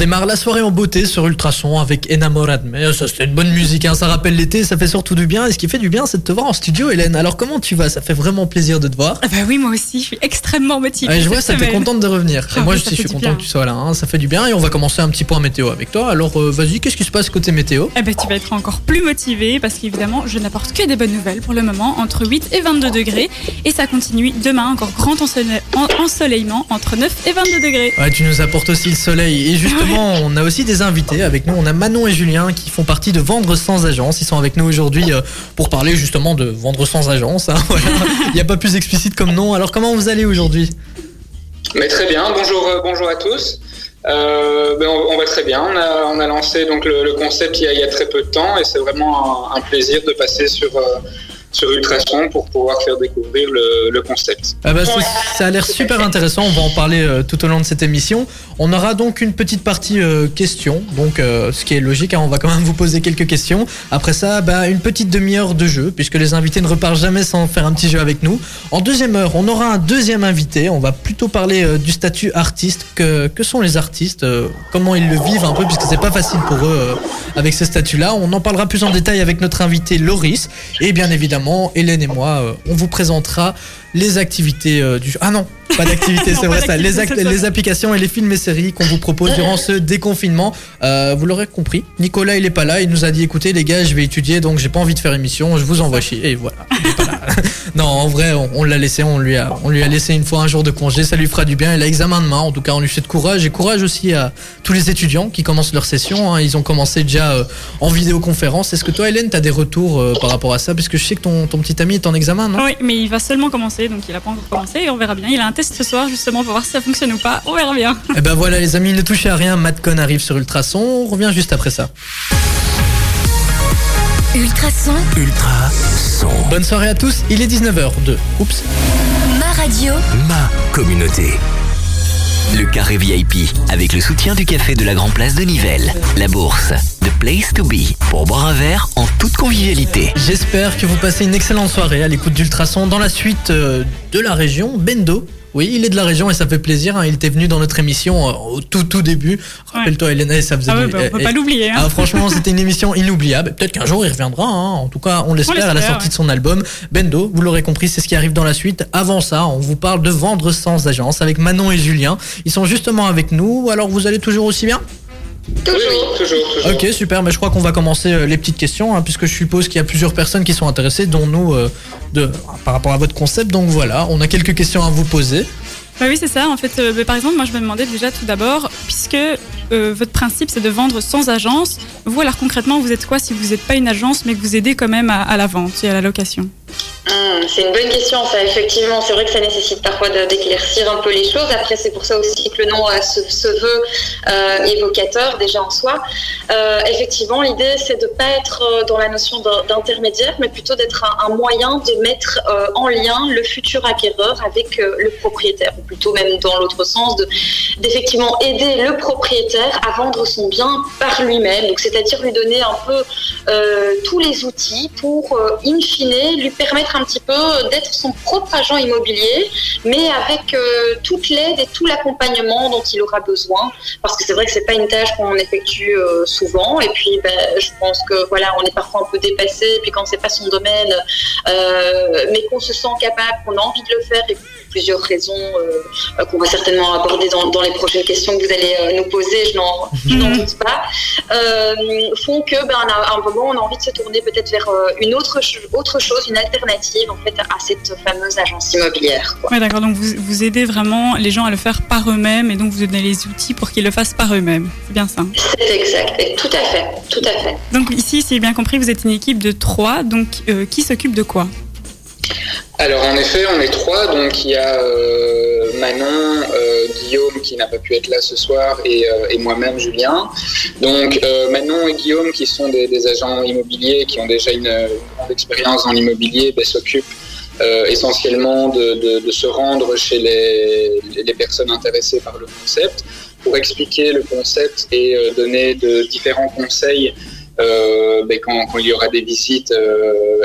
démarre la soirée en beauté sur Ultrason avec Enamoradme. Ça, c'est une bonne musique, hein. ça rappelle l'été, ça fait surtout du bien. Et ce qui fait du bien, c'est de te voir en studio, Hélène. Alors, comment tu vas? Ça fait vraiment plaisir de te voir. Ah bah oui, moi aussi, je suis extrêmement motivée. Ouais, je vois, ça t'es contente de revenir. Et Ah moi, oui, ça suis- je suis du content bien. que tu sois là. hein. Ça fait du bien. Et on va commencer un petit point météo avec toi. Alors, euh, vas-y, qu'est-ce qui se passe côté météo? Eh ben, tu vas être encore plus motivé parce qu'évidemment, je n'apporte que des bonnes nouvelles pour le moment, entre 8 et 22 degrés. Et ça continue demain, encore grand ensole- en- ensoleillement, entre 9 et 22 degrés. Ouais, tu nous apportes aussi le soleil. Et justement, on a aussi des invités avec nous. On a Manon et Julien qui font partie de Vendre sans agence. Ils sont avec nous aujourd'hui euh, pour parler justement de Vendre sans agence. hein. Il n'y a pas plus explicite comme nom. Alors, comment vous allez aujourd'hui? Mais très bien, bonjour, euh, bonjour à tous. Euh, ben, on, va très bien. On a, lancé donc le, concept il y, a, très peu de temps et c'est vraiment un, plaisir de passer sur, sur Ultrason pour pouvoir faire découvrir le, concept. Ah bah, ça a l'air super intéressant. On va en parler euh, tout au long de cette émission. On aura donc une petite partie euh, questions, donc euh, ce qui est logique. hein, on va quand même vous poser quelques questions. Après ça, bah, une petite demi-heure de jeu, puisque les invités ne repartent jamais sans faire un petit jeu avec nous. En deuxième heure, on aura un deuxième invité. On va plutôt parler euh, du statut artiste. Que, que sont les artistes Comment ils le vivent un peu, puisque c'est pas facile pour eux avec ce statut-là. On en parlera plus en détail avec notre invité Loris. Et bien évidemment, Hélène et moi, euh, on vous présentera les activités euh, du Ah non, pas d'activités, Non, c'est vrai ça. Les, act- applications et les films et séries qu'on vous propose durant ce déconfinement. Euh, vous l'aurez compris, Nicolas il est pas là, il nous a dit écoutez les gars, je vais étudier donc j'ai pas envie de faire émission, je vous envoie chier et voilà. il est pas là. non, en vrai, on, on l'a laissé, on lui a on lui a laissé une fois un jour de congé, ça lui fera du bien. Il a examen demain, en tout cas on lui souhaite courage et courage aussi à tous les étudiants qui commencent leur session. hein. Ils ont commencé déjà euh, en vidéoconférence. Est-ce que toi Hélène, tu as des retours euh, par rapport à ça? Puisque je sais que ton, ton petit ami est en examen, non? Oui, mais il va seulement commencer, donc il n'a pas encore commencé et on verra bien. Il a un test ce soir justement pour voir si ça fonctionne ou pas. On verra bien. Eh ben voilà les amis, ne touchez à rien, Madcon arrive sur Ultrason, on revient juste après ça. Ultrason, Ultra son. Bonne soirée à tous, il est 19h02. Oups. ma radio, Ma communauté. Le carré VIP, avec le soutien du café de la Grand Place de Nivelles. La bourse, Place to Be, pour boire un verre en toute convivialité. J'espère que vous passez une excellente soirée à l'écoute d'Ultrason dans la suite euh, de la région, Bendo. Oui, il est de la région et ça fait plaisir. hein. Il était venu dans notre émission euh, au tout tout début. Rappelle-toi, Hélène, et ça faisait. Ah ouais, du- bah, on peut et- pas l'oublier. hein. Ah, franchement, c'était une émission inoubliable. Peut-être qu'un jour il reviendra. hein. En tout cas, on l'espère à la sortie ouais. de son album. Bendo, vous l'aurez compris, c'est ce qui arrive dans la suite. Avant ça, on vous parle de vendre sans agence avec Manon et Julien. Ils sont justement avec nous. Alors, vous allez toujours aussi bien? Oui, toujours, toujours. Ok, super. Mais je crois qu'on va commencer euh, les petites questions, hein, puisque je suppose qu'il y a plusieurs personnes qui sont intéressées, dont nous, euh, de, par rapport à votre concept. Donc voilà, on a quelques questions à vous poser. Bah oui, c'est ça. En fait, euh, bah, par exemple, moi, je me demandais déjà tout d'abord, puisque euh, votre principe, c'est de vendre sans agence, vous, alors concrètement, vous êtes quoi si vous n'êtes pas une agence, mais que vous aidez quand même à, à la vente et à la location? Hum, c'est une bonne question, ça. Effectivement, c'est vrai que ça nécessite parfois d'éclaircir un peu les choses. Après, c'est pour ça aussi que le nom se, se veut évocateur déjà en soi. Euh, effectivement, l'idée, c'est de pas être euh, dans la notion d'intermédiaire, mais plutôt d'être un, moyen de mettre euh, en lien le futur acquéreur avec le propriétaire, ou plutôt même dans l'autre sens, de- d'effectivement aider le propriétaire à vendre son bien par lui-même. Donc, c'est-à-dire lui donner un peu tous les outils pour, in fine, lui permettre un petit peu d'être son propre agent immobilier, mais avec euh, toute l'aide et tout l'accompagnement dont il aura besoin. Parce que c'est vrai que c'est pas une tâche qu'on effectue euh, souvent. Et puis, ben, je pense que voilà, on est parfois un peu dépassé. Et puis, quand c'est pas son domaine, euh, mais qu'on se sent capable, qu'on a envie de le faire, et plusieurs raisons euh, qu'on va certainement aborder dans, dans les prochaines questions que vous allez euh, nous poser, je n'en n'en doute pas, euh, font que ben, à un moment on a envie de se tourner peut-être vers une autre, autre chose, une alternative en fait à cette fameuse agence immobilière. Ouais, d'accord. Donc, vous, vous aidez vraiment les gens à le faire par eux-mêmes et donc vous donnez les outils pour qu'ils le fassent par eux-mêmes. C'est bien ça. C'est exact, tout à fait, tout à fait. Donc, ici, si j'ai bien compris, vous êtes une équipe de trois. Donc, qui s'occupe de quoi? Alors en effet, on est trois, donc il y a euh, Manon, euh, Guillaume qui n'a pas pu être là ce soir et, euh, et moi-même Julien. Donc euh, Manon et Guillaume qui sont des, agents immobiliers qui ont déjà une, grande expérience dans l'immobilier, ben, s'occupent euh, essentiellement de, de- de se rendre chez les, les- personnes intéressées par le concept pour expliquer le concept et euh, donner de différents conseils ben, quand, quand il y aura des visites,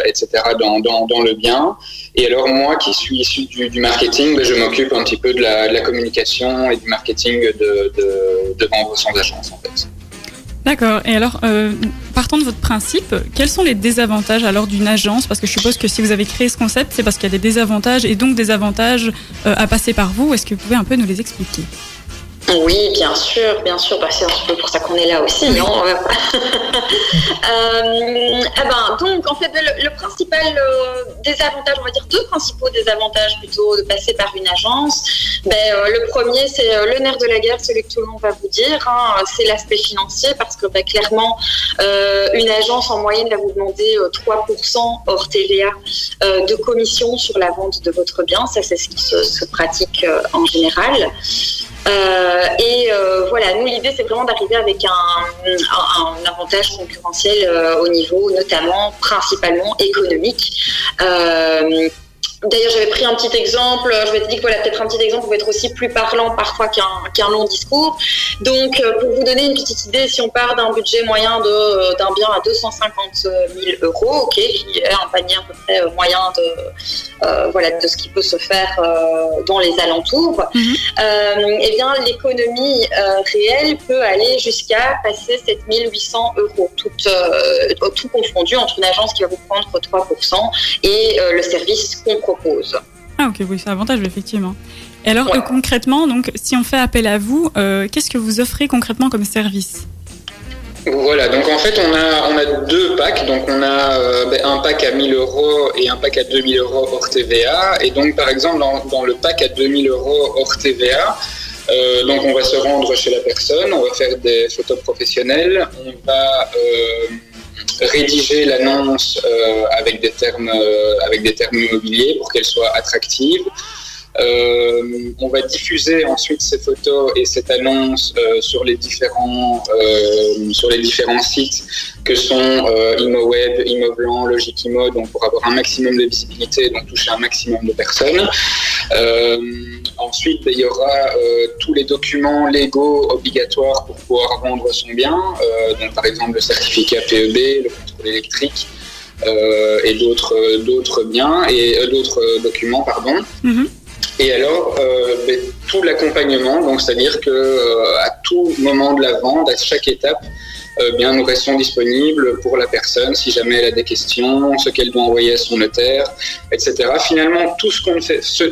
etc., dans, dans, dans le bien. Et alors moi qui suis issu du, marketing, ben, je m'occupe un petit peu de la, de la, communication et du marketing de, de, de vendre sans agence en fait. D'accord. Et alors, euh, partant de votre principe, quels sont les désavantages alors d'une agence? Parce que je suppose que si vous avez créé ce concept, c'est parce qu'il y a des désavantages et donc des avantages euh, à passer par vous. Est-ce que vous pouvez un peu nous les expliquer? Oui, bien sûr, bien sûr. Bah, c'est un peu pour ça qu'on est là aussi, non euh, eh ben, Donc, en fait, le, principal euh, désavantage, on va dire deux principaux désavantages plutôt de passer par une agence. Ben, euh, le premier, c'est le nerf de la guerre, celui que tout le monde va vous dire. Hein, c'est l'aspect financier parce que ben, clairement, une agence en moyenne va vous demander 3% hors TVA de commission sur la vente de votre bien. Ça, c'est ce qui se pratique en général. Euh, et euh, voilà, nous l'idée c'est vraiment d'arriver avec un, un, un, avantage concurrentiel euh, au niveau notamment principalement économique. D'ailleurs, j'avais pris un petit exemple. Je m'étais dit que voilà, peut-être un petit exemple pouvait être aussi plus parlant parfois qu'un long discours. Donc, pour vous donner une petite idée, si on part d'un budget moyen de d'un bien à 250 000 euros, ok, qui est un panier à peu près moyen de euh, voilà de ce qui peut se faire euh, dans les alentours, mm -hmm. eh bien l'économie réelle peut aller jusqu'à passer 7800 euros, tout, tout confondu entre une agence qui va vous prendre 3% et le service qu'on propose. Ah ok, oui, c'est avantageux effectivement. Et alors ouais. concrètement, donc si on fait appel à vous, euh, qu'est-ce que vous offrez concrètement comme service? Voilà, donc en fait on a, on a deux packs, donc on a euh, ben, un pack à 1000 euros et un pack à 2000 euros hors TVA, et donc par exemple dans, dans le pack à 2000 euros hors TVA, euh, donc on va se rendre chez la personne, on va faire des photos professionnelles, on va euh, rédiger l'annonce euh, avec des termes euh, avec des termes immobiliers pour qu'elle soit attractive. Euh, on va diffuser ensuite ces photos et cette annonce euh, sur les différents euh, sur les différents sites que sont ImoWeb, ImoBlanc, Logikimo, donc pour avoir un maximum de visibilité, donc toucher un maximum de personnes. Ensuite, il y aura tous les documents légaux obligatoires pour pouvoir vendre son bien, donc par exemple le certificat PEB, le contrôle électrique. Et d'autres d'autres biens et d'autres documents pardon mm -hmm. Et alors, euh, ben, tout l'accompagnement, donc c'est-à-dire que euh, à tout moment de la vente, à chaque étape, euh, bien nous restons disponibles pour la personne si jamais elle a des questions, ce qu'elle doit envoyer à son notaire, etc. Finalement,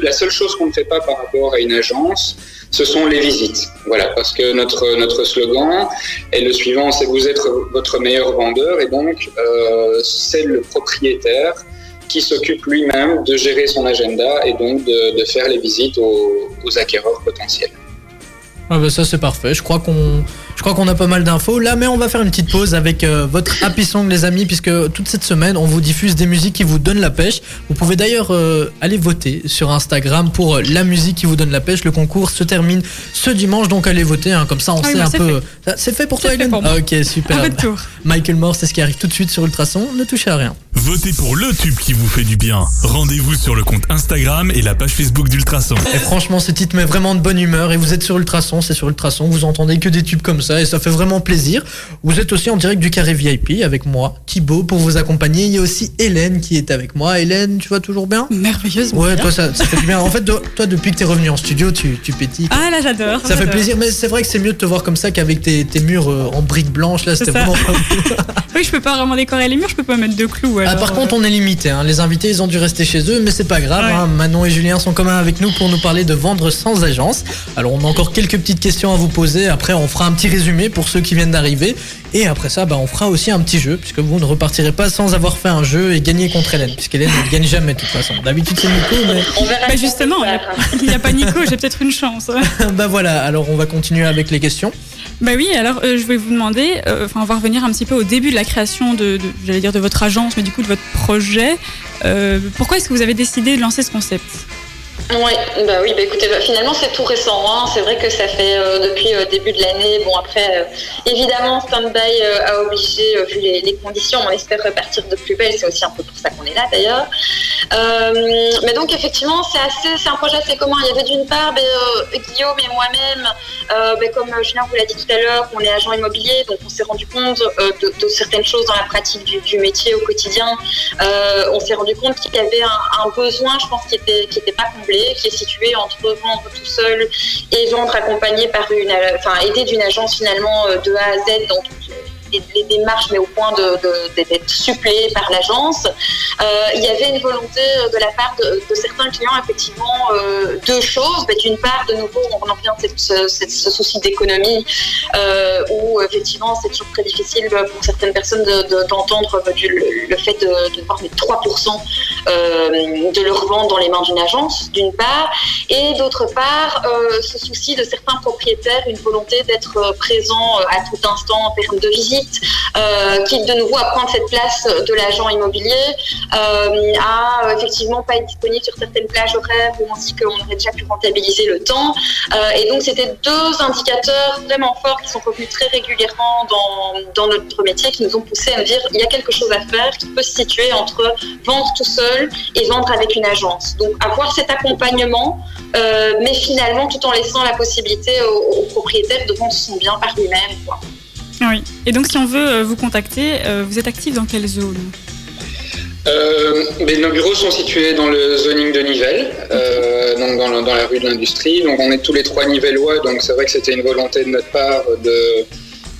la seule chose qu'on ne fait pas par rapport à une agence, ce sont les visites. Voilà, parce que notre notre slogan est le suivant, c'est vous êtes votre meilleur vendeur et donc c'est le propriétaire qui s'occupe lui-même de gérer son agenda et donc de, faire les visites aux, aux acquéreurs potentiels. Ah bah ça c'est parfait, je crois qu'on crois qu'on a pas mal d'infos là mais on va faire une petite pause avec euh, votre Happy Song les amis puisque toute cette semaine on vous diffuse des musiques qui vous donnent la pêche. Vous pouvez d'ailleurs euh, aller voter sur Instagram pour euh, la musique qui vous donne la pêche. Le concours se termine ce dimanche donc allez voter hein, comme ça on Ah sait bah, un peu. fait. C'est fait pour toi Hélène. Ah, Ok super. À votre tour. Michael Moore c'est ce qui arrive tout de suite sur Ultrason. Ne touchez à rien. Votez pour le tube qui vous fait du bien. Rendez-vous sur le compte Instagram et la page Facebook d'Ultrason. Et franchement, ce titre met vraiment de bonne humeur. Et vous êtes sur Ultrason, c'est sur Ultrason. Vous entendez que des tubes comme ça et ça fait vraiment plaisir. Vous êtes aussi en direct du carré VIP avec moi, Thibaut, pour vous accompagner. Il y a aussi Hélène qui est avec moi. Hélène, tu vas toujours bien? Merveilleusement. Ouais, bien. toi, ça, ça fait du bien. En fait, toi, depuis que t'es revenu en studio, tu, tu pétilles. Ah là, j'adore. Ça fait plaisir, mais c'est vrai que c'est mieux de te voir comme ça qu'avec tes, tes murs euh, en briques blanches. Là, c'était vraiment Oui, je peux pas vraiment décorer les murs, je peux pas mettre de clous. Ah, par euh, contre, on est limité. hein. Les invités, ils ont dû rester chez eux, mais c'est pas grave. Ouais. hein. Manon et Julien sont quand même avec nous pour nous parler de vendre sans agence. Alors, on a encore quelques petites questions à vous poser. Après, on fera un petit résumé pour ceux qui viennent d'arriver. Et après ça, bah, on fera aussi un petit jeu, puisque vous ne repartirez pas sans avoir fait un jeu et gagner contre Hélène, puisqu'Hélène ne gagne jamais de toute façon. D'habitude, c'est Nico, mais On verra Bah justement, il a- n'y a, pas Nico, j'ai peut-être une chance. bah voilà. Alors, on va continuer avec les questions. Bah oui, alors euh, je vais vous demander, euh, enfin on va revenir un petit peu au début de la création de, de- j'allais dire de votre agence, mais du coup de votre projet. Euh, pourquoi est-ce que vous avez décidé de lancer ce concept? Ouais, bah oui, bah écoutez, bah finalement c'est tout récent. Hein. C'est vrai que ça fait euh, depuis euh, début de l'année. Bon après, euh, évidemment, stand-by euh, a obligé, vu les, conditions, on espère repartir de plus belle. C'est aussi un peu pour ça qu'on est là d'ailleurs. Mais donc effectivement, c'est assez, c'est un projet assez commun. Il y avait d'une part euh, Guillaume et moi-même, bah, comme Julien vous l'a dit tout à l'heure, on est agent immobilier, donc on s'est rendu compte de, certaines choses dans la pratique du, métier au quotidien. On s'est rendu compte qu'il y avait un, besoin, je pense, qui était qui pas comblé, qui est situé entre vendre tout seul et vendre accompagné par une, euh, enfin aidé d'une agence finalement euh, de A à Z dans toutes les, démarches, mais au point de, de- d'être suppléé par l'agence. Euh, il y avait une volonté euh, de la part de, de certains clients, effectivement, euh, deux choses. Ben, D'une part, de nouveau, on revient à cette- ce, souci d'économie, où effectivement, c'est toujours très difficile pour certaines personnes de- de- d'entendre euh, du- le, fait de, de voir les 3% euh, de leur vente dans les mains d'une agence, d'une part, et d'autre part, ce souci de certains propriétaires, une volonté d'être présent à tout instant en termes de visite, euh, qui de nouveau à prendre cette place de l'agent immobilier, à euh, effectivement pas être disponible sur certaines plages horaires où on dit qu'on aurait déjà pu rentabiliser le temps. Euh, et donc c'était deux indicateurs vraiment forts qui sont revenus très régulièrement dans, dans notre métier, qui nous ont poussé à dire il y a quelque chose à faire qui peut se situer entre vendre tout seul et vendre avec une agence. Donc avoir cet accompagnement, mais finalement tout en laissant la possibilité au, au propriétaire de vendre son bien par lui-même. Oui. Et donc, si on veut euh, vous contacter, euh, vous êtes actif dans quelle zone? Euh, mais nos bureaux sont situés dans le zoning de Nivelles, euh, donc dans, la- dans la rue de l'Industrie. Donc on est tous les trois nivellois, donc c'est vrai que c'était une volonté de notre part de,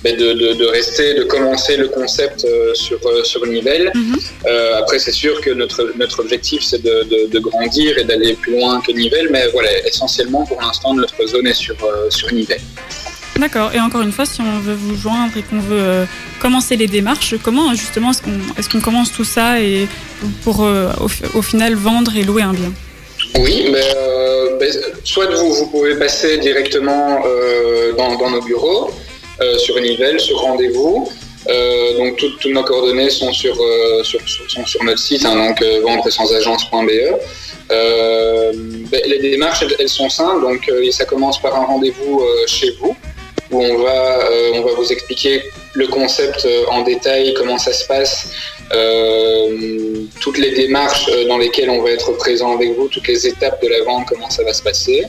ben, de, de- de rester, de commencer le concept sur, sur Nivelles. Mhm. Euh, après, c'est sûr que notre, notre objectif, c'est de, grandir et d'aller plus loin que Nivelles, mais voilà, essentiellement pour l'instant, notre zone est sur, sur Nivelles. D'accord. Et encore une fois, si on veut vous joindre et qu'on veut euh, commencer les démarches, comment justement est-ce qu'on commence tout ça et pour euh, au, fi- au final vendre et louer un bien? Oui, euh, ben, soit vous, vous pouvez passer directement dans, nos bureaux, sur Nivelles, sur rendez-vous. Donc toutes, nos coordonnées sont sur, sur, notre site, hein, donc euh, vendresansagence.be. Euh, ben, les démarches, elles, sont simples, donc ça commence par un rendez-vous chez vous, où on va, euh, on va vous expliquer le concept euh, en détail, comment ça se passe, euh, toutes les démarches dans lesquelles on va être présent avec vous, toutes les étapes de la vente, comment ça va se passer.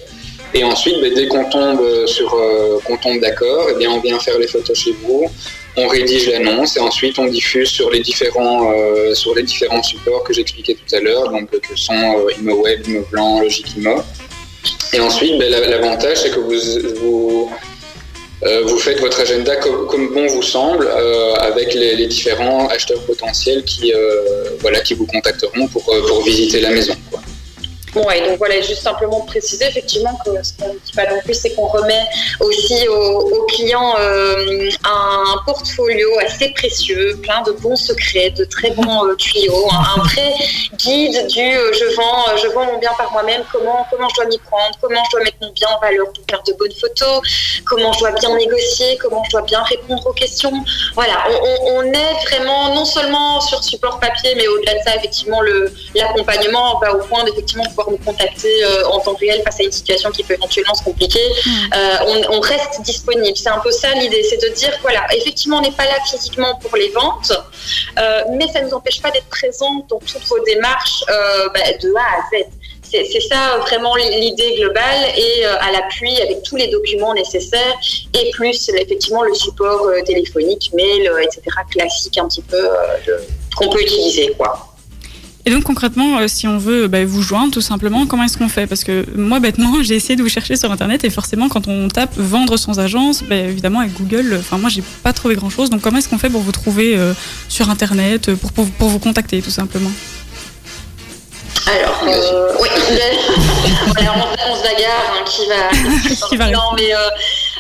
Et ensuite, ben, dès qu'on tombe sur, qu'on tombe d'accord, eh on vient faire les photos chez vous, on rédige l'annonce et ensuite on diffuse sur les différents, supports que j'expliquais tout à l'heure, donc que sont euh, ImoWeb, ImoBlanc, Logic-Imo. Et ensuite, ben, la- l'avantage, c'est que vous, vous faites votre agenda comme, bon vous semble, euh, avec les, différents acheteurs potentiels qui, euh, voilà, qui vous contacteront pour, euh, pour visiter la maison. Bon, et donc voilà, juste simplement préciser effectivement que ce qu'on ne pas non plus, c'est qu'on remet aussi aux, clients euh, un portfolio assez précieux, plein de bons secrets, de très bons euh, tuyaux, un, un vrai guide du euh, je vends, je vends mon bien par moi-même, comment comment je dois m'y prendre, comment je dois mettre mon bien en valeur pour faire de bonnes photos, comment je dois bien négocier, comment je dois bien répondre aux questions. Voilà, on, est vraiment non seulement sur support papier, mais au-delà de ça, effectivement, l'accompagnement va au point d'effectivement pouvoir nous contacter euh, en temps réel face à une situation qui peut éventuellement se compliquer. Euh, on, on reste disponible. C'est un peu ça l'idée, c'est de dire voilà, effectivement, on n'est pas là physiquement pour les ventes, euh, mais ça ne nous empêche pas d'être présent dans toutes vos démarches bah, de A à Z. C'est ça vraiment l'idée globale et à l'appui avec tous les documents nécessaires et plus effectivement le support téléphonique, mail, etc. classique un petit peu qu'on peut utiliser quoi. Et donc concrètement, euh, si on veut bah, vous joindre tout simplement, comment est-ce qu'on fait? Parce que moi bêtement, j'ai essayé de vous chercher sur internet et forcément quand on tape vendre sans agence, bah, évidemment avec Google, euh, enfin moi j'ai pas trouvé grand chose. Donc comment est-ce qu'on fait pour vous trouver euh, sur internet, euh, pour, pour, pour vous contacter tout simplement? Alors, euh, oui, voilà, on, on se bagarre, hein, qui va, Qui va non, mais euh,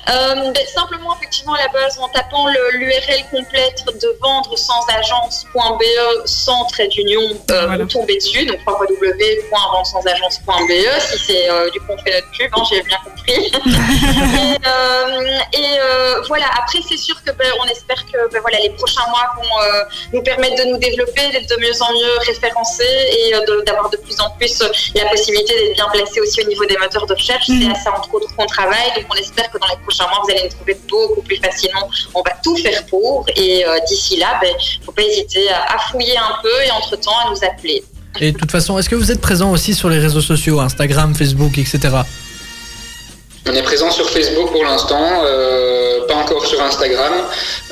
euh, ben, simplement effectivement à la base en tapant l'URL complète de vendre sans agence.be sans trait d'union, euh, Voilà. vous tombez dessus, donc www.vendresansagence.be si c'est euh, du coup on fait notre pub, hein, j'ai bien compris. et euh, et, voilà, après, c'est sûr que ben, on espère que ben, voilà, les prochains mois vont nous permettre de nous développer, d'être de mieux en mieux référencés et de- d'avoir de, plus en plus la possibilité d'être bien placés aussi au niveau des moteurs de recherche. Mhm. C'est à ça, entre autres, qu'on travaille. Donc, on espère que dans les prochains mois, vous allez nous trouver beaucoup plus facilement. On va tout faire pour. Et euh, d'ici là, il ne faut pas hésiter à, à fouiller un peu et entre-temps à nous appeler. Et de toute façon, est-ce que vous êtes présent aussi sur les réseaux sociaux, Instagram, Facebook, etc. On est présent sur Facebook pour l'instant, euh, pas encore sur Instagram,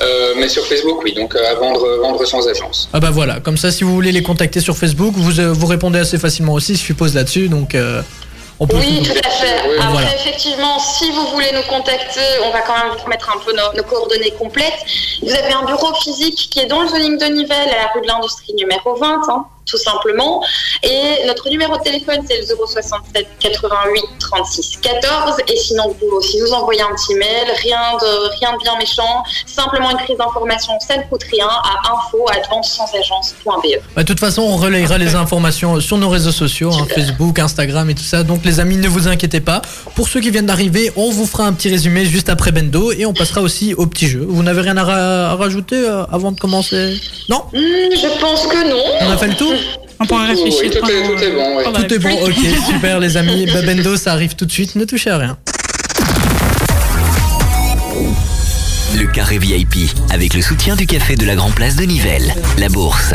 euh, mais sur Facebook, oui. Donc euh, à vendre, vendre sans agence. Ah bah voilà, comme ça, si vous voulez les contacter sur Facebook, vous, euh, vous répondez assez facilement aussi, je suppose, là-dessus. Donc, euh, on peut Oui, tout- tout à fait. Oui, Après, voilà. effectivement, si vous voulez nous contacter, on va quand même vous remettre un peu nos, nos coordonnées complètes. Vous avez un bureau physique qui est dans le zoning de Nivelles, à la rue de l'Industrie numéro 20, hein, tout simplement. Et notre numéro de téléphone, c'est le 067 88 36 14. Et sinon, vous pouvez aussi nous envoyer un petit mail, rien de, rien de bien méchant, simplement une prise d'information, ça ne coûte rien, à info E. Bah, de toute façon, on relayera les informations sur nos réseaux sociaux, hein, Facebook, Instagram et tout ça. Donc, les amis, ne vous inquiétez pas. Pour ceux qui viennent d'arriver, on vous fera un petit résumé juste après Bendo et on passera aussi au petit jeu. Vous n'avez rien à, ra- à rajouter euh, avant de commencer? Non? Hmm, je pense que non. On a fait le tour? On pourra Tout, réfléchir. oui, tout est, tout est bon. ouais. Tout est bon, ok, super les amis. Bah, Bendo, ça arrive tout de suite, ne touchez à rien. Le carré VIP, avec le soutien du café de la Grand Place de Nivelles. La bourse,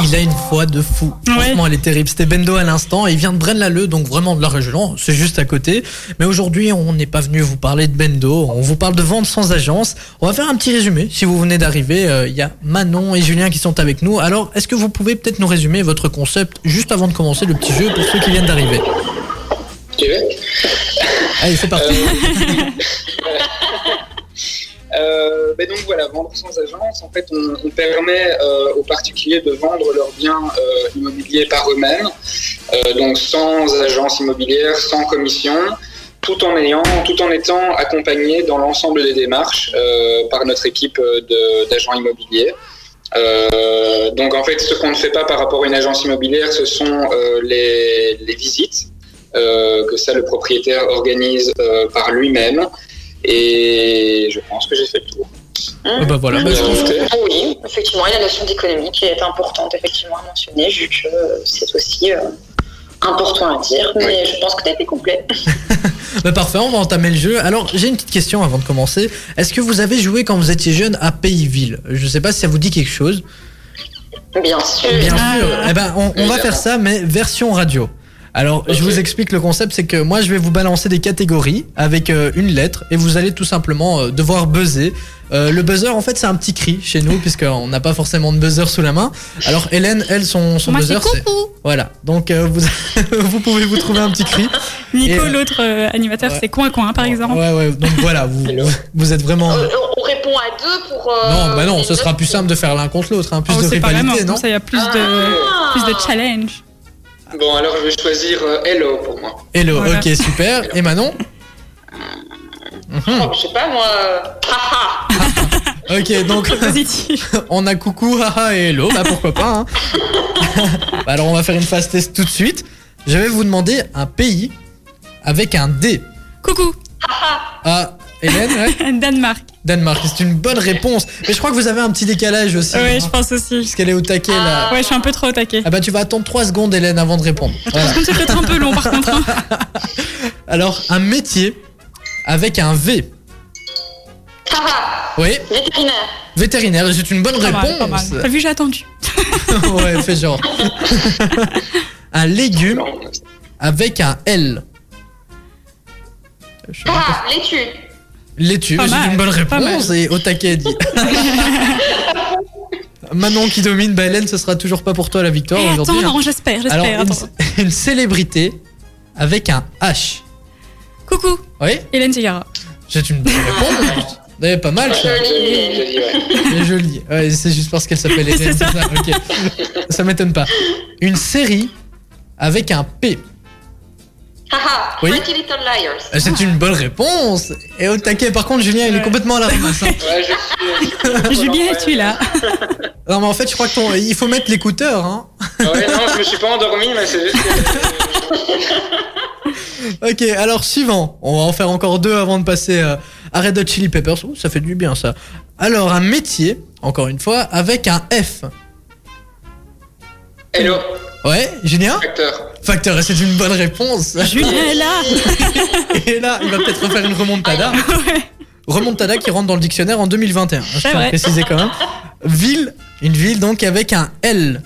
Il a une voix de fou. Franchement, elle est terrible. C'était Bendo à l'instant. Il vient de Braine-l'Alleud, donc vraiment de la région. C'est juste à côté. Mais aujourd'hui, on n'est pas venu vous parler de Bendo. On vous parle de vente sans agence. On va faire un petit résumé. Si vous venez d'arriver, euh, il y a Manon et Julien qui sont avec nous. Alors, est-ce que vous pouvez peut-être nous résumer votre concept juste avant de commencer le petit jeu pour ceux qui viennent d'arriver? Tu veux? Allez, c'est parti. Euh, ben donc voilà, vendre sans agence, en fait, on, permet euh, aux particuliers de vendre leurs biens euh, immobiliers par eux-mêmes, euh, donc sans agence immobilière, sans commission, tout en ayant, tout en étant accompagnés dans l'ensemble des démarches euh, par notre équipe euh, d'agents immobiliers. Euh, donc en fait, ce qu'on ne fait pas par rapport à une agence immobilière, ce sont euh, les, les visites euh, que ça le propriétaire organise euh, par lui-même. Et je pense que j'ai fait le tour. Ah bah voilà, bah, je pense que- Ah Oui, effectivement, et la notion d'économie qui est importante effectivement à mentionner, vu que c'est aussi euh, important à dire, mais je pense que tu as été complet. Bah, parfait, on va entamer le jeu. Alors, j'ai une petite question avant de commencer. Est-ce que vous avez joué quand vous étiez jeune à Pays-Ville Je sais pas si ça vous dit quelque chose. Bien sûr. Bien Ah, sûr. Eh ben, on, on va faire ça, mais version radio. Alors, je vous explique le concept, c'est que moi, je vais vous balancer des catégories avec euh, une lettre et vous allez tout simplement euh, devoir buzzer. Euh, le buzzer, en fait, c'est un petit cri chez nous puisqu'on n'a pas forcément de buzzer sous la main. Alors, Hélène, elle, son, son Moi, buzzer, c'est voilà. Donc, euh, vous vous pouvez vous trouver un petit cri. Nico, l'autre euh, animateur, Ouais. c'est coin coin par exemple. Ouais, ouais. Donc voilà, vous vous êtes vraiment. Euh, on répond à deux pour. euh, Non, bah non, ce sera plus simple de faire l'un contre l'autre, hein, plus Oh, de rivalité, non ça il y a plus de, Ah. plus de challenge. Bon, alors je vais choisir euh, Hello pour moi. Hello, Voilà. ok, super. Et Manon Mhm. Oh, je sais pas moi. euh, haha. Ok, donc on a coucou, haha et hello, bah pourquoi pas. hein. Bah alors on va faire une phase test tout de suite. Je vais vous demander un pays avec un D. Coucou, Ah, Hélène, ouais Danemark. Danemark, c'est une bonne réponse. Mais je crois que vous avez un petit décalage aussi. Ouais, hein, je pense aussi. Puisqu'elle est au taquet là. Ouais, je suis un peu trop au taquet. Ah bah tu vas attendre 3 secondes Hélène avant de répondre. Par Voilà. contre, c'est peut-être un peu long par contre. hein. Alors un métier avec un V. Haha. Oui, Vétérinaire. vétérinaire, c'est une bonne Pas réponse. pas mal. T'as vu, j'ai attendu. ouais, fais genre. un légume avec un L. Haha. Laitue. Laitue, Pas c'est une bonne réponse et au taquet dit. Manon qui domine, bah Hélène, ce sera toujours pas pour toi la victoire Eh, aujourd'hui. attends, hein. non, j'espère, j'espère. une, célébrité avec un H. Coucou, Oui, Hélène Segara. c'est une bonne réponse. Eh, pas mal ça. Joli, joli, ouais. Elle est jolie. Ouais, c'est juste parce qu'elle s'appelle Hélène. ça, ok. Ça m'étonne pas. Une série avec un P. Haha, Oui. Pretty Little Liars. Euh, C'est une bonne réponse. Et au taquet, par contre, Julien, il est complètement à la ramasse. hein. Ouais, je suis- je suis- Julien, ouais. es-tu là Non, mais en fait, je crois que ton... il faut mettre l'écouteur. Hein. Ouais, non, je me suis pas endormi, mais c'est juste que. Ok, alors suivant. On va en faire encore deux avant de passer euh, à Red Hot Chili Peppers. Ouh, ça fait du bien ça. Alors, un métier, encore une fois, avec un F. Hello, Ouais, Julien? Acteur. Facteur, et c'est une bonne réponse. Julien est là Et là, il va peut-être refaire une remontada. Remontada qui rentre dans le dictionnaire en 2021. hein, Je tiens à préciser quand même. Ville, une ville donc avec un L.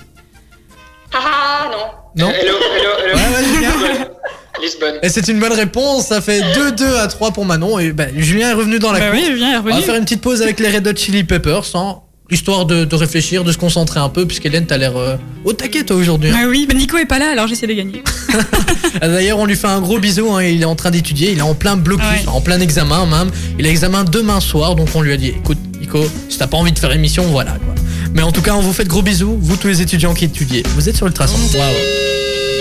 Haha, non. Non Hello, hello, hello. Ouais, ouais, Julien. Lisbonne. Et c'est une bonne réponse. Ça fait 2-2 à 3 pour Manon. Et bah, Julien est revenu dans la Bah course. oui, Julien est On va revenu. faire une petite pause avec les Red Hot Chili Peppers, hein, histoire de, de réfléchir, de se concentrer un peu, puisqu'Hélène, t'as l'air euh, au taquet toi aujourd'hui. hein. Ah oui, mais Nico est pas là, alors j'essaie de gagner. Ah, D'ailleurs, on lui fait un gros bisou, hein, il est en train d'étudier, il est en plein blocus, Ouais. en plein examen même. Il a examen demain soir, donc on lui a dit écoute, Nico, si t'as pas envie de faire émission, voilà quoi. Mais en tout cas, on vous fait de gros bisous, vous tous les étudiants qui étudiez. Vous êtes sur Ultrason.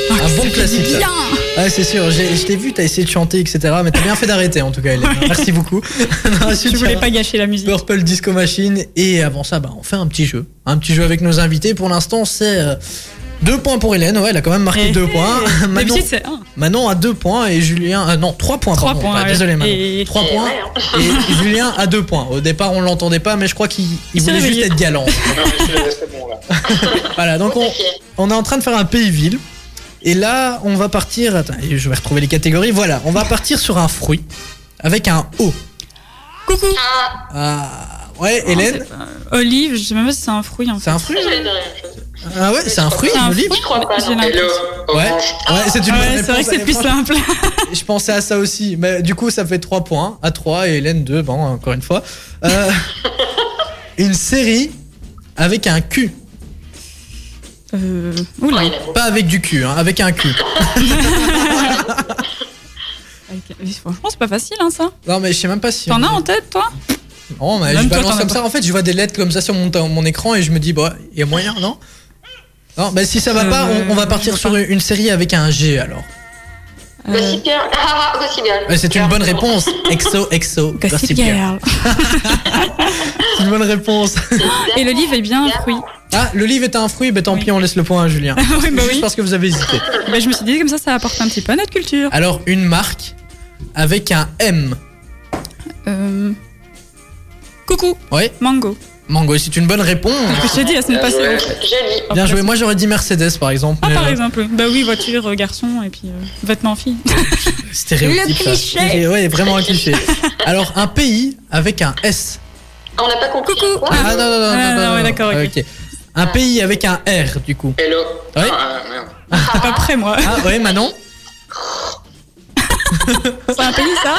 Waouh. Un bon classique. Bien Ouais, c'est sûr, j'ai- je t'ai vu, t'as essayé de chanter, etc. Mais t'as bien fait d'arrêter en tout cas, Hélène. Merci beaucoup. Ensuite, Je voulais pas gâcher la musique. Purple Disco Machine. Et avant ça, bah, on fait un petit jeu. Un petit jeu avec nos invités. Pour l'instant, c'est euh, deux points pour Hélène. Ouais, elle a quand même marqué deux points. Manon. Manon a deux points et Julien. euh, non, trois points. Trois pardon. points, Ah, ouais. désolé, Manon. Et- Trois Et points. Et Julien a deux points. Au départ, on l'entendait pas, mais je crois qu'il voulait juste être galant. Là. voilà, donc on, on est en train de faire un pays-ville. Et là, on va partir. Attends, je vais retrouver les catégories. Voilà, on va partir sur un fruit avec un O. Coucou Ah, Ah, ouais, Hélène, C'est pas- Olive, je sais même pas si c'est un fruit en fait. c'est un fruit. Ah ouais, c'est un fruit, C'est un Olive fruit Je crois pas, non. Hello, Ouais, ouais c'est une bonne Ouais, c'est vrai que c'est plus simple. Je pensais à ça aussi. Mais du coup, ça fait 3 points. À 3 et Hélène 2, bon, encore une fois. Euh, une série avec un cul. Euh... Oula. Pas avec du cul, hein, avec un cul. Avec- Franchement, c'est pas facile hein, ça. Non, mais je sais même pas si. T'en as en tête toi Non, mais Même je toi, balance t'en as comme pas. ça. En fait, je vois des lettres comme ça sur mon, mon écran et je me dis, bah, il y a moyen, non? Non, bah si ça va Euh, pas, on, on va partir je sur vois une série avec un G alors. Gossip Girl. Ah, ah, Gossip Girl. Ouais, c'est une bonne réponse. Exo, exo, Gossip Girl. C'est une bonne réponse. Et l'olive est bien un fruit. Ah, le livre est un fruit, bah tant Oui. pis, on laisse le point à Julien. oui, bah Juste oui. parce que vous avez hésité. Bah, je me suis dit comme ça, ça apporte un petit peu à notre culture. Alors, une marque avec un M. Euh... Coucou, Ouais, mango. Mango, c'est une bonne réponse. Que je t'ai dit la semaine Bien passée. Joli. Bien joué. Moi, j'aurais dit Mercedes, par exemple. Ah, mais, par euh, exemple. Bah oui, voiture, euh, garçon, et puis euh, vêtements filles. Stéréotype. Le ça. cliché. Et Ouais, vraiment un cliché. Alors, un pays avec un S. Ah, On n'a pas compris. Coucou. Quoi Ah, non, non, non, Ah, non, non, non, ouais, non. d'accord, ok. Un pays avec un R, du coup. Hello. Ouais. Ah, merde. T'es pas prêt, moi. Ah, ouais, Manon C'est un pays, ça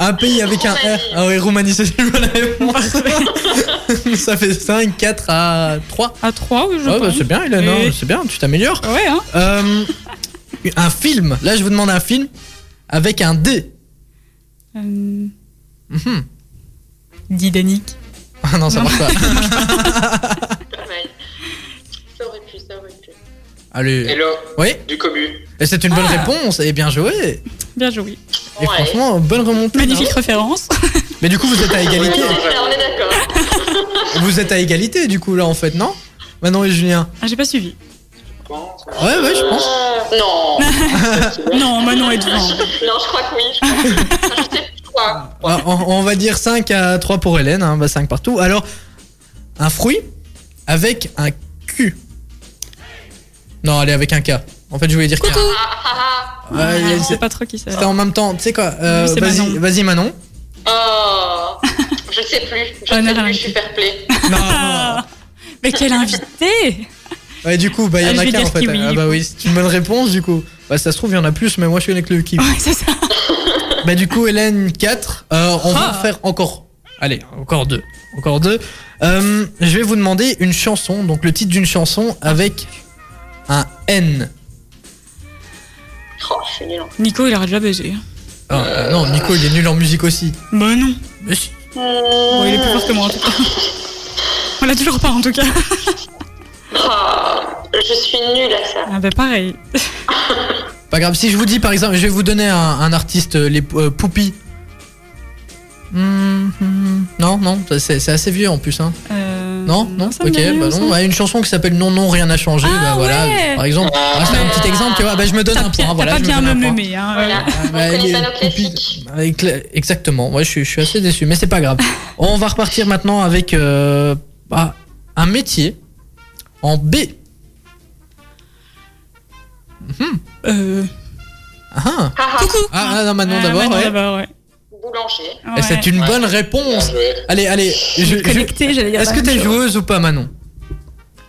Un pays avec un R. Ah, ouais, Roumanie, c'est une bonne réponse. Ça fait 5, 4 à 3. À 3, oui, je Ouais, bah, pense. c'est bien, Hélène, Oui. hein, c'est bien, tu t'améliores. Ouais, hein. Euh, un film. Là, je vous demande un film avec un D. Euh... Mhm. Didanique. Ah non, ça Non. marche pas. Allez. Hello. Oui, Du cobu. et c'est une bonne Ah. réponse et bien joué. Bien joué. Et Ouais. franchement, bonne remontée. Magnifique hein. référence. Mais du coup, vous êtes à égalité. On est d'accord. Vous êtes à égalité, du coup, là, en fait, non? Manon et Julien. Ah, j'ai pas suivi. Ouais, ouais, je pense. Ah, non. Non, Manon est devant. Non, je crois que oui. Je, crois. Je sais plus quoi. Ah, On, on va dire 5 à 3 pour Hélène, hein, bah 5 partout. Alors, un fruit avec un Q. Non, allez, avec un K. En fait, je voulais dire K. Ah, ah, ah. Ouais, je c'est- sais pas trop qui c'est. C'était en même temps, tu sais quoi euh, Vas-y, Manon. vas-y Manon. Oh. Je ne sais plus. Je sais plus. Je suis fair play. Non. Ah, mais quel invité Ouais, du coup, bah il y Ah, en a qu'un en fait. kiwi, ah bah oui, c'est une bonne réponse du coup. Bah ça se trouve, il y en a plus, mais moi je suis avec le kiwi. Ouais, c'est ça. bah du coup, Hélène 4. Euh, on va Ah. faire encore. Allez, encore deux. Encore deux. Euh, je vais vous demander une chanson, donc le titre d'une chanson avec un N. Oh, nulle. Nico, il aurait déjà baisé. Ah, euh, non, Nico, il est nul en musique aussi. Bah non. Mais si. Bon, il est plus fort que moi en tout cas. On l'a toujours pas en tout cas. Ah, je suis nulle à ça. Ah bah pareil. Pas grave, si je vous dis par exemple, je vais vous donner un, un artiste, euh, les euh, Poupis. Hmm, hmm, non, non, c'est c'est assez vieux en plus. Hein. Euh, Non, non, ok, bah non. Ouais, une chanson qui s'appelle Non, non, rien n'a changé. Ah, bah voilà, ouais. par exemple. Ah, c'est un petit exemple, tu vois. Bah, je me donne un point. Voilà, pas bien me donne me un point. mémé, hein. Voilà. Ah, On bah, les avec le- exactement, ouais, je, suis, je suis assez déçu, mais c'est pas grave. On va repartir maintenant avec euh, bah, un métier en B. Euh. Ah, ah. Ah, ah, Coucou. Ah, ah, non, Manon Ah, d'abord, ouais. Ouais. Et c'est une bonne réponse. Allez, allez. je- Connecté. Est-ce que t'es chose. joueuse ou pas, Manon?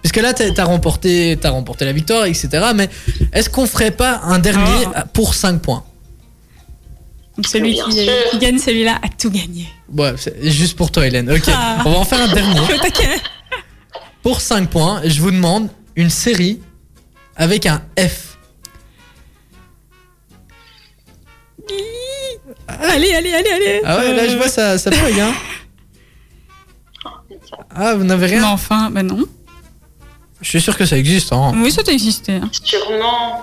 Parce que là, t'as remporté, t'as remporté la victoire, etc. Mais est-ce qu'on ferait pas un dernier Ah. pour 5 points? Donc celui qui, gagne celui-là a tout gagné. Ouais, c'est juste pour toi, Hélène. Ok, Ah. on va en faire un dernier. Pour 5 points, je vous demande une série avec un F. Allez, allez, allez, allez. Ah ouais, là, je vois ça, ça bug, hein. Ah, vous n'avez Mais rien enfin, bah non. Je suis sûr que ça existe, hein. Oui, ça t'a existé. hein. Sûrement.